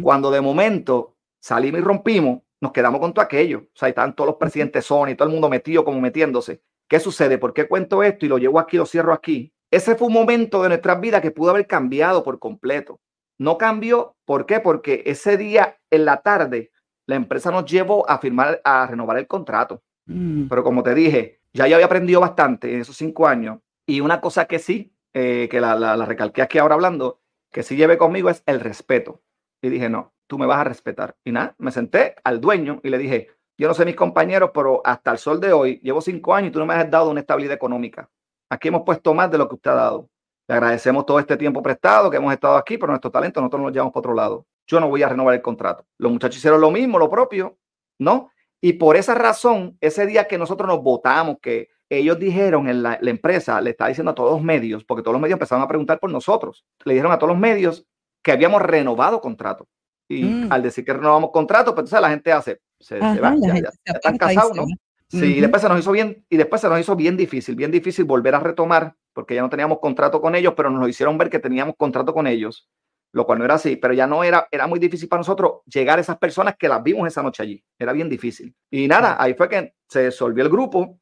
[SPEAKER 4] cuando de momento salimos y rompimos, nos quedamos con todo aquello. O sea, están todos los presidentes Sony, todo el mundo metido como metiéndose. ¿Qué sucede? ¿Por qué cuento esto y lo llevo aquí, lo cierro aquí? Ese fue un momento de nuestras vidas que pudo haber cambiado por completo. No cambió, ¿por qué? Porque ese día en la tarde la empresa nos llevó a firmar, a renovar el contrato. Mm. Pero como te dije, ya yo había aprendido bastante en esos cinco años. Y una cosa que sí, eh, que la, la, la recalqué aquí ahora hablando, que sí llevé conmigo es el respeto. Y dije, no, tú me vas a respetar. Y nada, me senté al dueño y le dije, yo no sé mis compañeros, pero hasta el sol de hoy, llevo cinco años y tú no me has dado una estabilidad económica. Aquí hemos puesto más de lo que usted ha dado. Le agradecemos todo este tiempo prestado que hemos estado aquí, pero nuestro talento nosotros nos llevamos para otro lado. Yo no voy a renovar el contrato. Los muchachos hicieron lo mismo, lo propio, ¿no? Y por esa razón, ese día que nosotros nos votamos, que ellos dijeron en la, la empresa, le está diciendo a todos los medios, porque todos los medios empezaron a preguntar por nosotros, le dijeron a todos los medios que habíamos renovado contrato. Y mm. al decir que renovamos contrato, pues entonces la gente hace, se, va, ya, están casados, ¿no? Sí, y después se nos hizo bien, y después se nos hizo bien difícil, bien difícil volver a retomar, porque ya no teníamos contrato con ellos, pero nos hicieron ver que teníamos contrato con ellos, lo cual no era así, pero ya no era, era muy difícil para nosotros llegar a esas personas que las vimos esa noche allí, era bien difícil. Y nada, ahí fue que se disolvió el grupo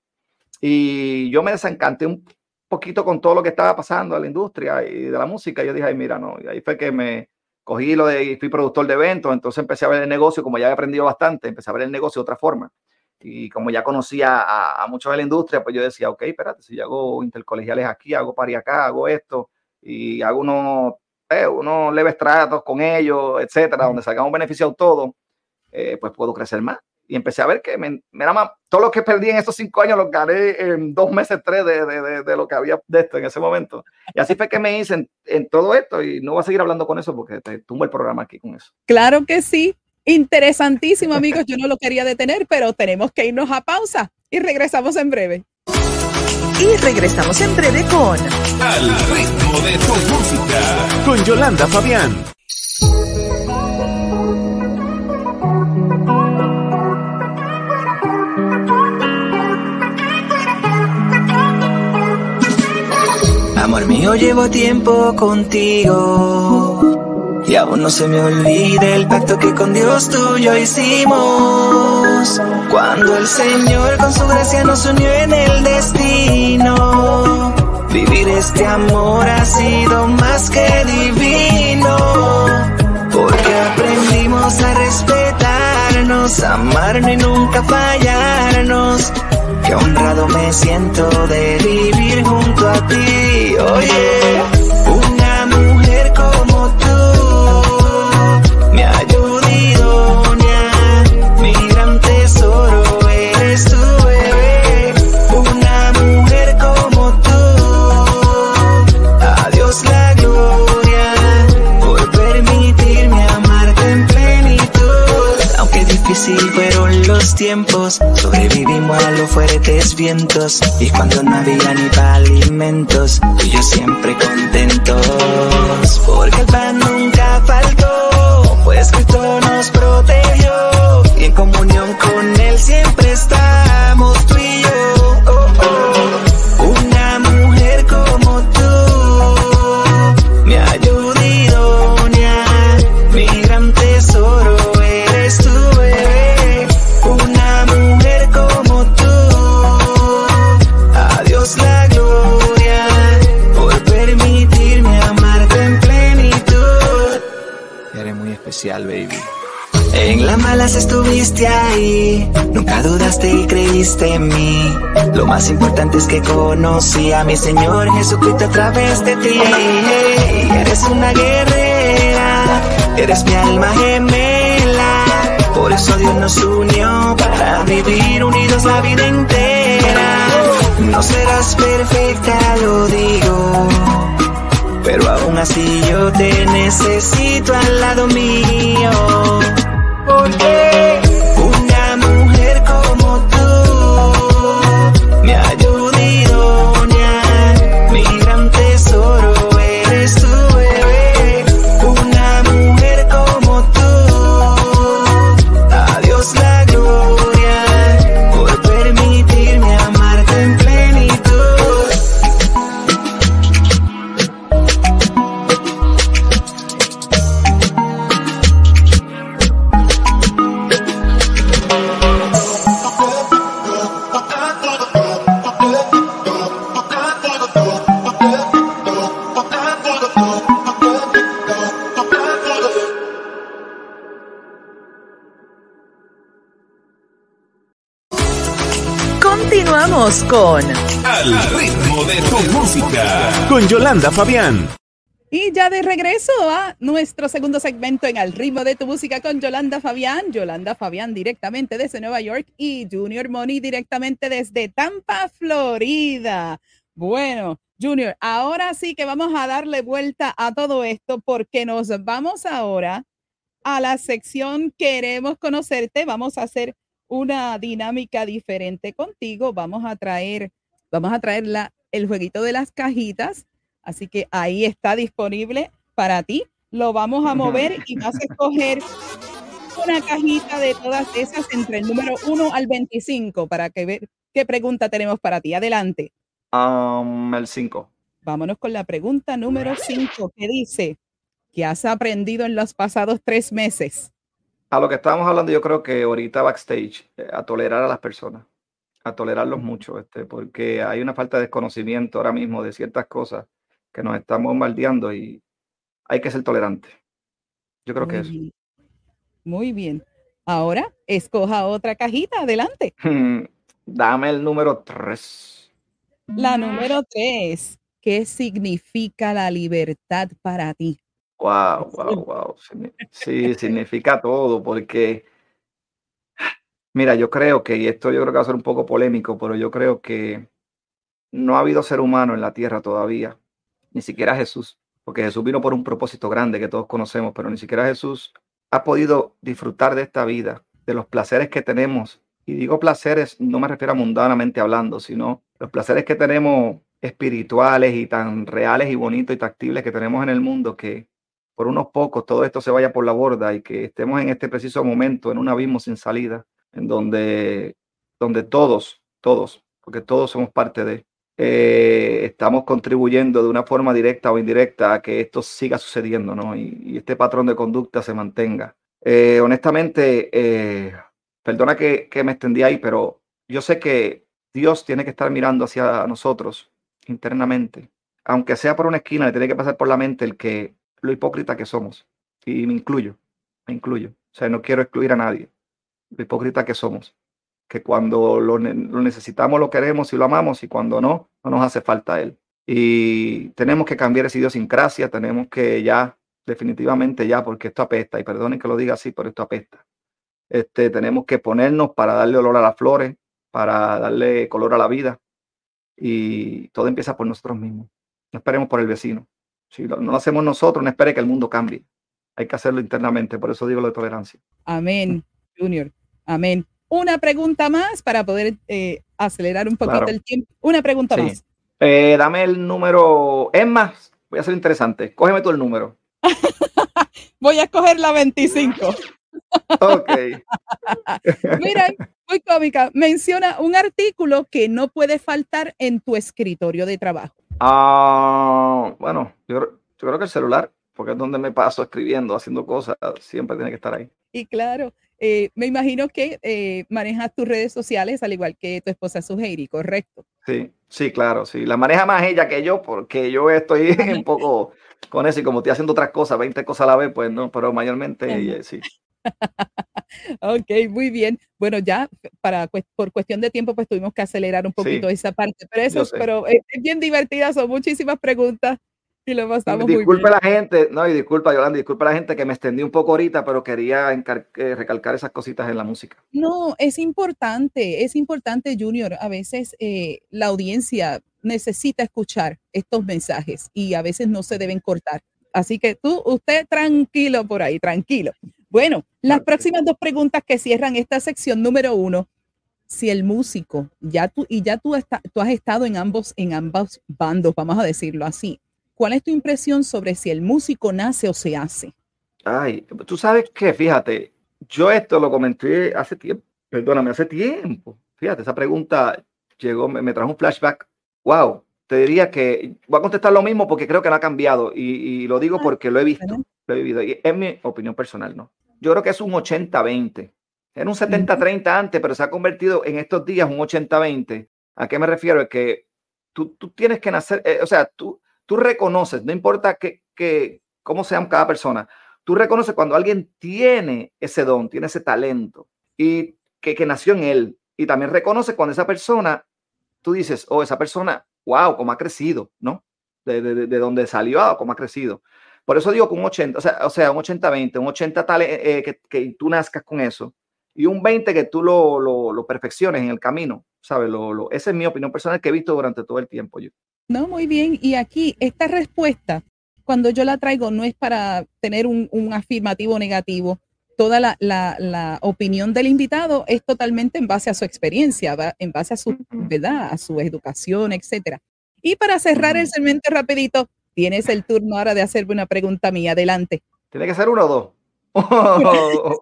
[SPEAKER 4] y yo me desencanté un poquito con todo lo que estaba pasando a la industria y de la música. Yo dije, ay, mira, no, y ahí fue que me, cogí lo de, fui productor de eventos, entonces empecé a ver el negocio, como ya había aprendido bastante, empecé a ver el negocio de otra forma. Y como ya conocía a, muchos de la industria, pues yo decía, ok, espérate, si yo hago intercolegiales aquí, hago pari acá, hago esto, y hago unos, eh, unos leves tratos con ellos, etcétera, donde sacamos beneficio todo, eh, pues puedo crecer más y empecé a ver que me, me, era más, todo lo que perdí en estos cinco años lo gané en dos meses, tres de, de, de, lo que había de esto en ese momento. Y así fue que me hice en, en, todo esto y no voy a seguir hablando con eso porque te tumbo el programa aquí con eso.
[SPEAKER 2] Claro que sí. Interesantísimo, amigos. Yo no lo quería detener, pero tenemos que irnos a pausa y regresamos en breve.
[SPEAKER 3] Y regresamos en breve con
[SPEAKER 5] Al ritmo de tu música con Yolanda Fabián.
[SPEAKER 1] Amor mío, llevo tiempo contigo. Y aún no se me olvida el pacto que con Dios tú y yo hicimos. Cuando el Señor con su gracia nos unió en el destino. Vivir este amor ha sido más que divino. Porque aprendimos a respetarnos, amarnos y nunca fallarnos Qué honrado me siento de vivir junto a ti. Oye, una mujer como tú me ayuda idónea. Mi gran tesoro eres tú, bebé. Una mujer como tú. Adiós la gloria por permitirme amarte en plenitud. Aunque difícil fueron los tiempos, sobrevivimos a los fuertes vientos. Y cuando no había ni para alimentos, y yo siempre contentos. Porque el pan nunca faltó, Lo más importante es que conocí a mi Señor Jesucristo a través de ti. Eres una guerrera, eres mi alma gemela. Por eso Dios nos unió para vivir unidos la vida entera. No serás perfecta, lo digo. Pero aún así yo te necesito al lado mío. Porque
[SPEAKER 3] Con
[SPEAKER 5] Al ritmo de tu música. Con Yolanda Fabián.
[SPEAKER 2] Y ya de regreso a nuestro segundo segmento en Al ritmo de tu música con Yolanda Fabián. Yolanda Fabián directamente desde Nueva York y Junior Money directamente desde Tampa, Florida. Bueno, Junior, ahora sí que vamos a darle vuelta a todo esto porque nos vamos ahora a la sección Queremos conocerte. Vamos a hacer una dinámica diferente contigo. Vamos a traer, vamos a traer la, el jueguito de las cajitas. Así que ahí está disponible para ti. Lo vamos a mover y vas a escoger una cajita de todas esas entre el número 1 al 25 para que ver qué pregunta tenemos para ti. Adelante.
[SPEAKER 4] Um, el 5.
[SPEAKER 2] Vámonos con la pregunta número 5 que dice, ¿qué has aprendido en los pasados tres meses?
[SPEAKER 4] A lo que estábamos hablando, yo creo que ahorita backstage, eh, a tolerar a las personas, a tolerarlos mucho, este, porque hay una falta de desconocimiento ahora mismo de ciertas cosas que nos están bombardeando y hay que ser tolerante. Yo creo que eso.
[SPEAKER 2] bien. Muy bien. Ahora escoja otra cajita. Adelante.
[SPEAKER 4] Dame el número 3.
[SPEAKER 2] La número 3. ¿Qué significa la libertad para ti?
[SPEAKER 4] Wow, wow, wow. Sí, significa todo, porque, mira, yo creo que, y esto yo creo que va a ser un poco polémico, pero yo creo que no ha habido ser humano en la tierra todavía, ni siquiera Jesús, porque Jesús vino por un propósito grande que todos conocemos, pero ni siquiera Jesús ha podido disfrutar de esta vida, de los placeres que tenemos. Y digo placeres, no me refiero a mundanamente hablando, sino los placeres que tenemos espirituales y tan reales y bonitos y tactibles que tenemos en el mundo que por unos pocos todo esto se vaya por la borda y que estemos en este preciso momento en un abismo sin salida, en donde, donde todos, todos, porque todos somos parte de, eh, estamos contribuyendo de una forma directa o indirecta a que esto siga sucediendo, ¿no? Y, este patrón de conducta se mantenga. Eh, honestamente, eh, perdona que, que me extendí ahí, pero yo sé que Dios tiene que estar mirando hacia nosotros internamente. Aunque sea por una esquina, le tiene que pasar por la mente el que lo hipócrita que somos. Y me incluyo, me incluyo. O sea, no quiero excluir a nadie. Lo hipócrita que somos que cuando lo, necesitamos lo queremos y lo amamos y cuando no, no nos hace falta Él. Y tenemos que cambiar esa idiosincrasia, tenemos que ya, definitivamente ya, porque esto apesta, y perdonen que lo diga así, pero esto apesta. Este, tenemos que ponernos para darle olor a las flores, para darle color a la vida. Y todo empieza por nosotros mismos. No esperemos por el vecino. Si no lo hacemos nosotros, no espere que el mundo cambie. Hay que hacerlo internamente. Por eso digo lo de tolerancia.
[SPEAKER 2] Amén, Junior. Amén una pregunta más para poder eh, acelerar un poquito el tiempo. Una pregunta más.
[SPEAKER 4] Eh, dame el número. Es más, voy a ser interesante. Cógeme tú el número.
[SPEAKER 2] voy a escoger la 25.
[SPEAKER 4] ok.
[SPEAKER 2] Mira, muy cómica. Menciona un artículo que no puede faltar en tu escritorio de trabajo.
[SPEAKER 4] Ah, bueno, yo, yo creo que el celular, porque es donde me paso escribiendo, haciendo cosas, siempre tiene que estar ahí.
[SPEAKER 2] Y claro, eh, me imagino que eh, manejas tus redes sociales al igual que tu esposa Suheiri, ¿correcto?
[SPEAKER 4] Sí, sí, claro, sí. La maneja más ella que yo porque yo estoy un poco con eso y como estoy haciendo otras cosas, 20 cosas a la vez, pues no, pero mayormente ella, sí.
[SPEAKER 2] ok, muy bien. Bueno, ya para por cuestión de tiempo, pues tuvimos que acelerar un poquito esa parte, pero eso, pero es bien divertida, son muchísimas preguntas y lo pasamos
[SPEAKER 4] disculpa la gente, no, y disculpa, Yolanda, disculpa la gente que me extendí un poco ahorita, pero quería eh, recalcar esas cositas en la música.
[SPEAKER 2] No, es importante, es importante, Junior. A veces eh, la audiencia necesita escuchar estos mensajes y a veces no se deben cortar. Así que tú, usted tranquilo por ahí, tranquilo. Bueno, las próximas dos preguntas que cierran esta sección número uno. Si el músico, ya tú, y ya tú, está, tú has estado en ambos, en ambos bandos, vamos a decirlo así, ¿Cuál es tu impresión sobre si el músico nace o se hace?
[SPEAKER 4] Ay, tú sabes que, fíjate, yo esto lo comenté hace tiempo, perdóname, hace tiempo. Fíjate, esa pregunta llegó, me, trajo un flashback. Wow, te diría que voy a contestar lo mismo porque creo que no ha cambiado y, lo digo ah, porque lo he visto, lo he vivido y es mi opinión personal, ¿no? Yo creo que es un 80-20. Era un 70-30 antes, pero se ha convertido en estos días un 80-20. ¿A qué me refiero? Es que tú, tú tienes que nacer, eh, o sea, tú, tú reconoces, no importa que, que, cómo sea cada persona, tú reconoces cuando alguien tiene ese don, tiene ese talento y que, que nació en él. Y también reconoce cuando esa persona, tú dices, oh, esa persona, wow, cómo ha crecido, ¿no? De, de, de donde salió a cómo ha crecido. Por eso digo que un 80, o sea, o sea un 80-20, un 80 tal eh, que, que, tú nazcas con eso y un 20 que tú lo, lo, lo perfecciones en el camino, ¿sabes? Lo, lo, esa es mi opinión personal que he visto durante todo el tiempo. Yo.
[SPEAKER 2] No, muy bien. Y aquí, esta respuesta, cuando yo la traigo, no es para tener un, afirmativo negativo. Toda la, opinión del invitado es totalmente en base a su experiencia, en base a su, ¿verdad? A su educación, etcétera. Y para cerrar el segmento rapidito, tienes el turno ahora de hacerme una pregunta mía. Adelante.
[SPEAKER 4] ¿Tiene que ser uno o dos?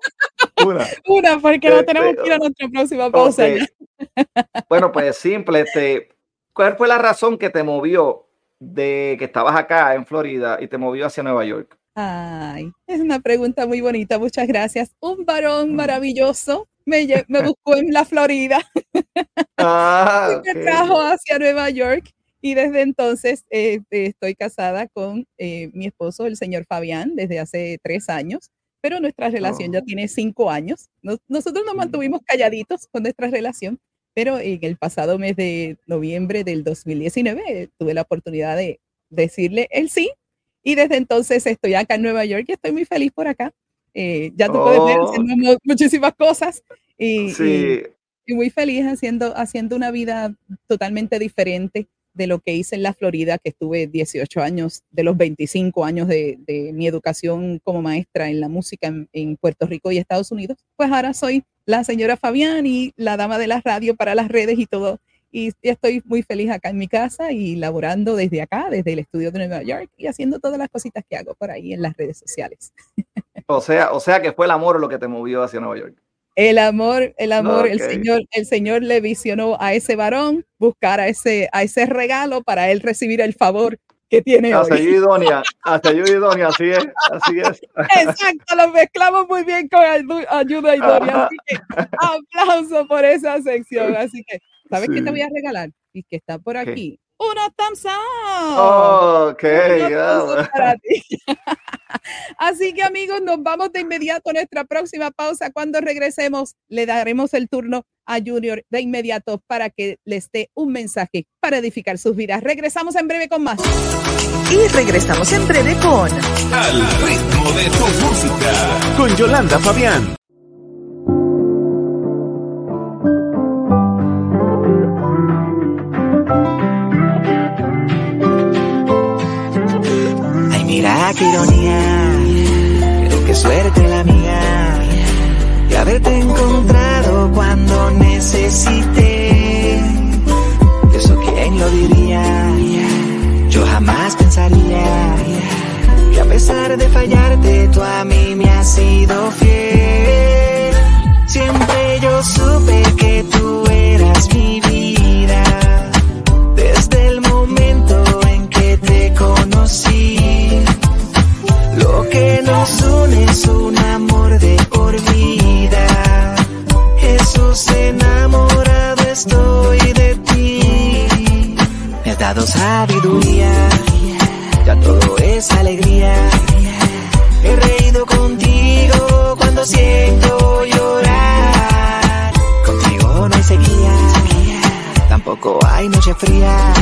[SPEAKER 2] una. una, porque no tenemos que ir a nuestra próxima pausa.
[SPEAKER 4] bueno, pues simple, este, ¿Cuál fue la razón que te movió de que estabas acá en Florida y te movió hacia Nueva York?
[SPEAKER 2] Ay, es una pregunta muy bonita, muchas gracias. Un varón mm. maravilloso me, me buscó en la Florida
[SPEAKER 4] ah,
[SPEAKER 2] y me trajo hacia Nueva York y desde entonces eh, estoy casada con eh, mi esposo, el señor Fabián, desde hace tres años, pero nuestra relación ya oh. tiene cinco años. nosotros nos mm. mantuvimos calladitos con nuestra relación, pero en el pasado mes de noviembre del 2019 tuve la oportunidad de decirle el sí y desde entonces estoy acá en Nueva York y estoy muy feliz por acá. Eh, ya tú puedes ver, haciendo muchísimas cosas y, y, muy feliz haciendo, haciendo una vida totalmente diferente de lo que hice en la Florida, que estuve 18 años, de los 25 años de, de mi educación como maestra en la música en, Puerto Rico y Estados Unidos, pues ahora soy la señora Fabián y la dama de la radio para las redes y todo. Y estoy muy feliz acá en mi casa y laborando desde acá, desde el estudio de Nueva York y haciendo todas las cositas que hago por ahí en las redes sociales.
[SPEAKER 4] O sea, o sea que fue el amor lo que te movió hacia Nueva York.
[SPEAKER 2] El amor, el amor, el Señor, el Señor le visionó a ese varón buscar a ese, a ese regalo para él recibir el favor que tiene
[SPEAKER 4] hasta hoy. idónea, hasta ayuda idónea, así es, así es.
[SPEAKER 2] Exacto, lo mezclamos muy bien con ayuda idónea, así que aplauso por esa sección, así que, ¿sabes qué te voy a regalar? Y que está por aquí, una thumbs up.
[SPEAKER 4] ok,
[SPEAKER 2] para ti. Así que amigos, nos vamos de inmediato a nuestra próxima pausa. Cuando regresemos, le daremos el turno a Junior de inmediato para que les dé un mensaje para edificar sus vidas. Regresamos en breve con más.
[SPEAKER 3] Y regresamos en breve con
[SPEAKER 5] Al ritmo de tu música con Yolanda Fabián.
[SPEAKER 1] Mira qué ironía, pero qué suerte la mía de haberte encontrado cuando necesité. Eso quién lo diría, yo jamás pensaría que a pesar de fallarte tú a mí me has sido fiel. Siempre yo supe que tú eras mi vida desde el momento en que te conocí. Que nos une es un amor de por vida. Jesús enamorado estoy de ti. Me has dado sabiduría, ya todo es alegría. He reído contigo cuando siento llorar. Contigo no hay sequía, tampoco hay noche fría.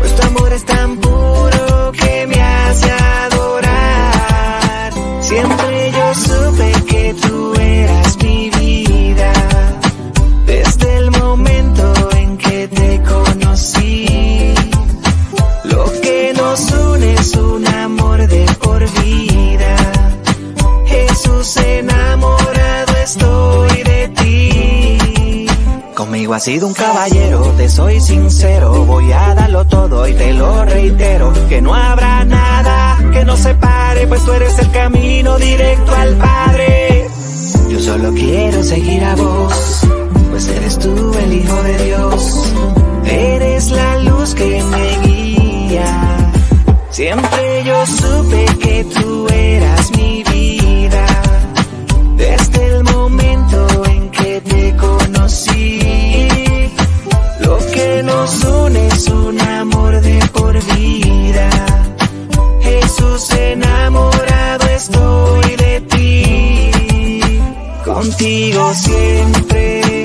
[SPEAKER 1] Pues tu amor es tan puro que me hace Siempre Has sido un caballero, te soy sincero. Voy a darlo todo y te lo reitero. Que no habrá nada que nos separe, pues tú eres el camino directo al Padre. Yo solo quiero seguir a vos, pues eres tú el Hijo de Dios. Eres la luz que me guía. Siempre siempre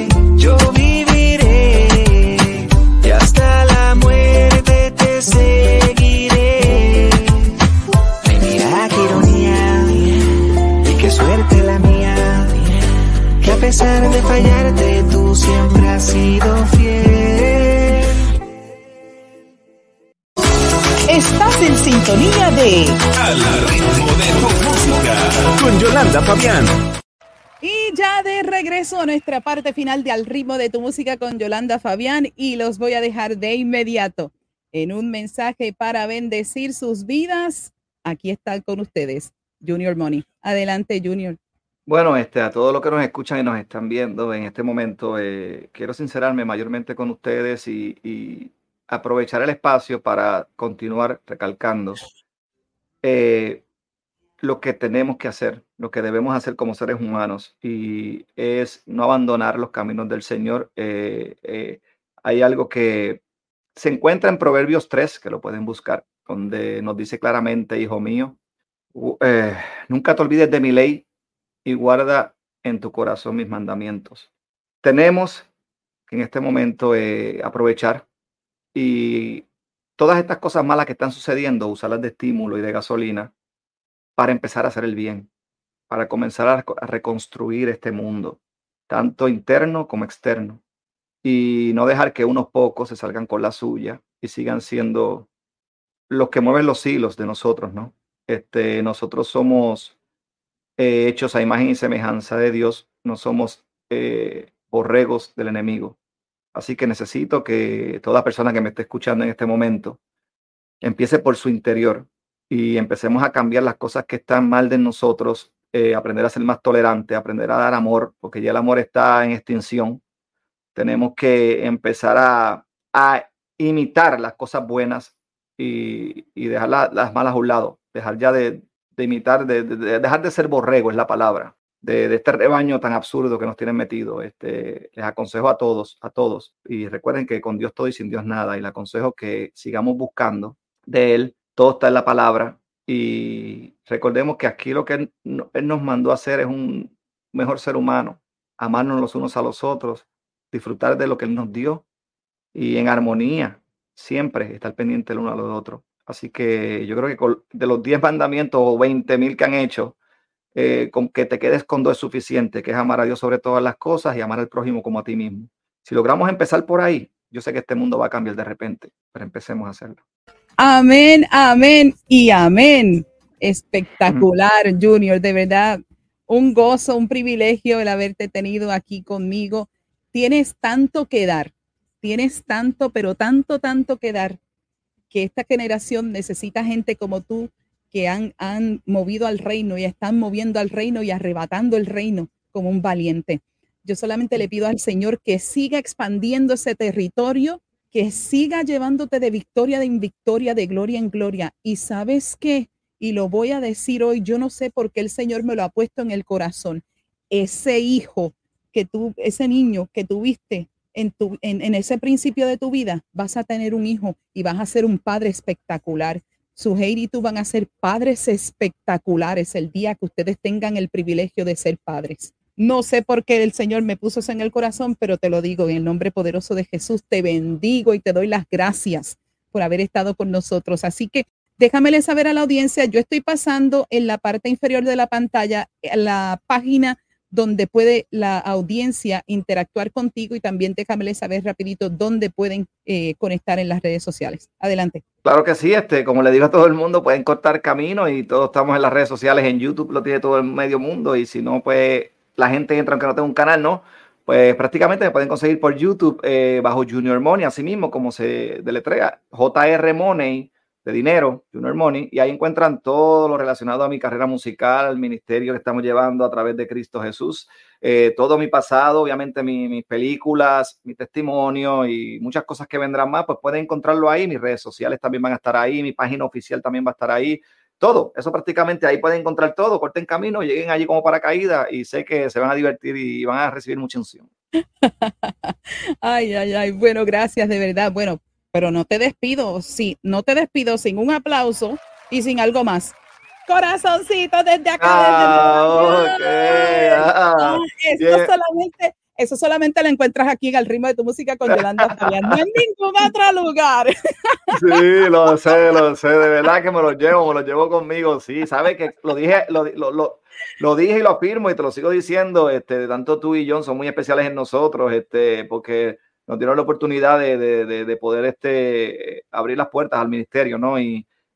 [SPEAKER 2] regreso a nuestra parte final de Al ritmo de tu música con Yolanda Fabián y los voy a dejar de inmediato en un mensaje para bendecir sus vidas. Aquí está con ustedes, Junior Money. Adelante, Junior.
[SPEAKER 4] Bueno, este, a todos los que nos escuchan y nos están viendo en este momento, eh, quiero sincerarme mayormente con ustedes y, y aprovechar el espacio para continuar recalcando eh, lo que tenemos que hacer, lo que debemos hacer como seres humanos y es no abandonar los caminos del Señor. Eh, eh, hay algo que se encuentra en Proverbios 3, que lo pueden buscar, donde nos dice claramente, hijo mío, nunca te olvides de mi ley y guarda en tu corazón mis mandamientos. Tenemos que en este momento aprovechar y todas estas cosas malas que están sucediendo, usarlas de estímulo y de gasolina para empezar a hacer el bien, para comenzar a, reconstruir este mundo, tanto interno como externo, y no dejar que unos pocos se salgan con la suya y sigan siendo los que mueven los hilos de nosotros, ¿no? Este, nosotros somos eh, hechos a imagen y semejanza de Dios, no somos eh, borregos del enemigo. Así que necesito que toda persona que me esté escuchando en este momento empiece por su interior y empecemos a cambiar las cosas que están mal de nosotros eh, aprender a ser más tolerante, aprender a dar amor, porque ya el amor está en extinción. Tenemos que empezar a, imitar las cosas buenas y, dejar las malas a un lado, dejar ya de, imitar, de, dejar de ser borrego, es la palabra, de, este rebaño tan absurdo que nos tienen metido. Este, les aconsejo a todos, a todos, y recuerden que con Dios todo y sin Dios nada, y les aconsejo que sigamos buscando de Él, todo está en la palabra, y recordemos que aquí lo que él, nos mandó a hacer es un mejor ser humano, amarnos los unos a los otros, disfrutar de lo que Él nos dio y en armonía, siempre estar pendiente el uno a los otros. Así que yo creo que de los 10 mandamientos o 20 mil que han hecho, eh, con que te quedes con dos es suficiente, que es amar a Dios sobre todas las cosas y amar al prójimo como a ti mismo. Si logramos empezar por ahí, yo sé que este mundo va a cambiar de repente, pero empecemos a hacerlo.
[SPEAKER 2] Amén, amén y amén. Espectacular, Junior, de verdad. Un gozo, un privilegio el haberte tenido aquí conmigo. Tienes tanto que dar, tienes tanto, pero tanto, tanto que dar, que esta generación necesita gente como tú que han, han movido al reino y están moviendo al reino y arrebatando el reino como un valiente. Yo solamente le pido al Señor que siga expandiendo ese territorio que siga llevándote de victoria en victoria, de gloria en gloria. Y sabes qué, y lo voy a decir hoy, yo no sé por qué el Señor me lo ha puesto en el corazón. Ese hijo que tú, ese niño que tuviste en, tu, en, en ese principio de tu vida, vas a tener un hijo y vas a ser un padre espectacular. Su y tú van a ser padres espectaculares el día que ustedes tengan el privilegio de ser padres. No sé por qué el Señor me puso eso en el corazón, pero te lo digo en el nombre poderoso de Jesús. Te bendigo y te doy las gracias por haber estado con nosotros. Así que déjamele saber a la audiencia, yo estoy pasando en la parte inferior de la pantalla la página donde puede la audiencia interactuar contigo y también déjamele saber rapidito dónde pueden eh, conectar en las redes sociales. Adelante.
[SPEAKER 4] Claro que sí, este, como le digo a todo el mundo, pueden cortar camino y todos estamos en las redes sociales, en YouTube lo tiene todo el medio mundo y si no, pues la gente entra aunque no tenga un canal, ¿no? Pues prácticamente me pueden conseguir por YouTube eh, bajo Junior Money, así mismo como se deletrea, JR Money de dinero, Junior Money, y ahí encuentran todo lo relacionado a mi carrera musical, al ministerio que estamos llevando a través de Cristo Jesús, eh, todo mi pasado, obviamente mis películas, mi testimonio y muchas cosas que vendrán más, pues pueden encontrarlo ahí, mis redes sociales también van a estar ahí, mi página oficial también va a estar ahí, todo, eso prácticamente ahí pueden encontrar todo, corten camino, lleguen allí como paracaídas y sé que se van a divertir y van a recibir mucha unción.
[SPEAKER 2] ay, ay, ay, bueno, gracias de verdad. Bueno, pero no te despido, sí, no te despido sin un aplauso y sin algo más. Corazoncito desde acá. Ah, ah, esto solamente eso solamente lo encuentras aquí en el ritmo de tu música con Yolanda Fabián, no en ningún otro lugar.
[SPEAKER 4] Sí, lo sé, lo sé, de verdad que me lo llevo, me lo llevo conmigo, sí, sabes que lo dije, lo, lo, lo, dije y lo afirmo y te lo sigo diciendo, este, tanto tú y John son muy especiales en nosotros, este, porque nos dieron la oportunidad de, de, de poder este, abrir las puertas al ministerio, ¿no?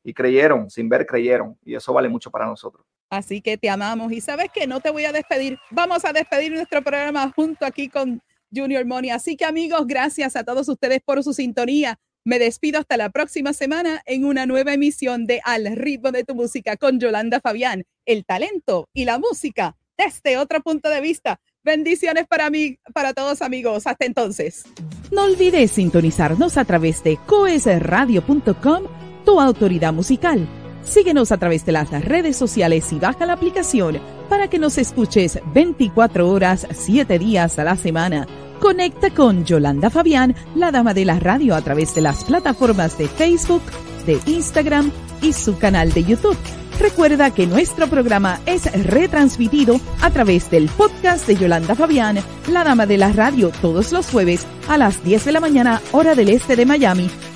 [SPEAKER 4] Y creyeron, sin ver, creyeron, y eso vale mucho para nosotros.
[SPEAKER 2] Así que te amamos. Y sabes que no te voy a despedir. Vamos a despedir nuestro programa junto aquí con Junior Money. Así que amigos, gracias a todos ustedes por su sintonía. Me despido hasta la próxima semana en una nueva emisión de Al ritmo de tu música con Yolanda Fabián, el talento y la música desde otro punto de vista. Bendiciones para mí, para todos amigos. Hasta entonces.
[SPEAKER 3] No olvides sintonizarnos a través de coesradio.com, tu autoridad musical Síguenos a través de las redes sociales y baja la aplicación para que nos escuches 24 horas, 7 días a la semana. Conecta con Yolanda Fabián, la dama de la radio, a través de las plataformas de Facebook, de Instagram y su canal de YouTube. Recuerda que nuestro programa es retransmitido a través del podcast de Yolanda Fabián, la dama de la radio, todos los jueves a las 10 de la mañana, hora del este de Miami,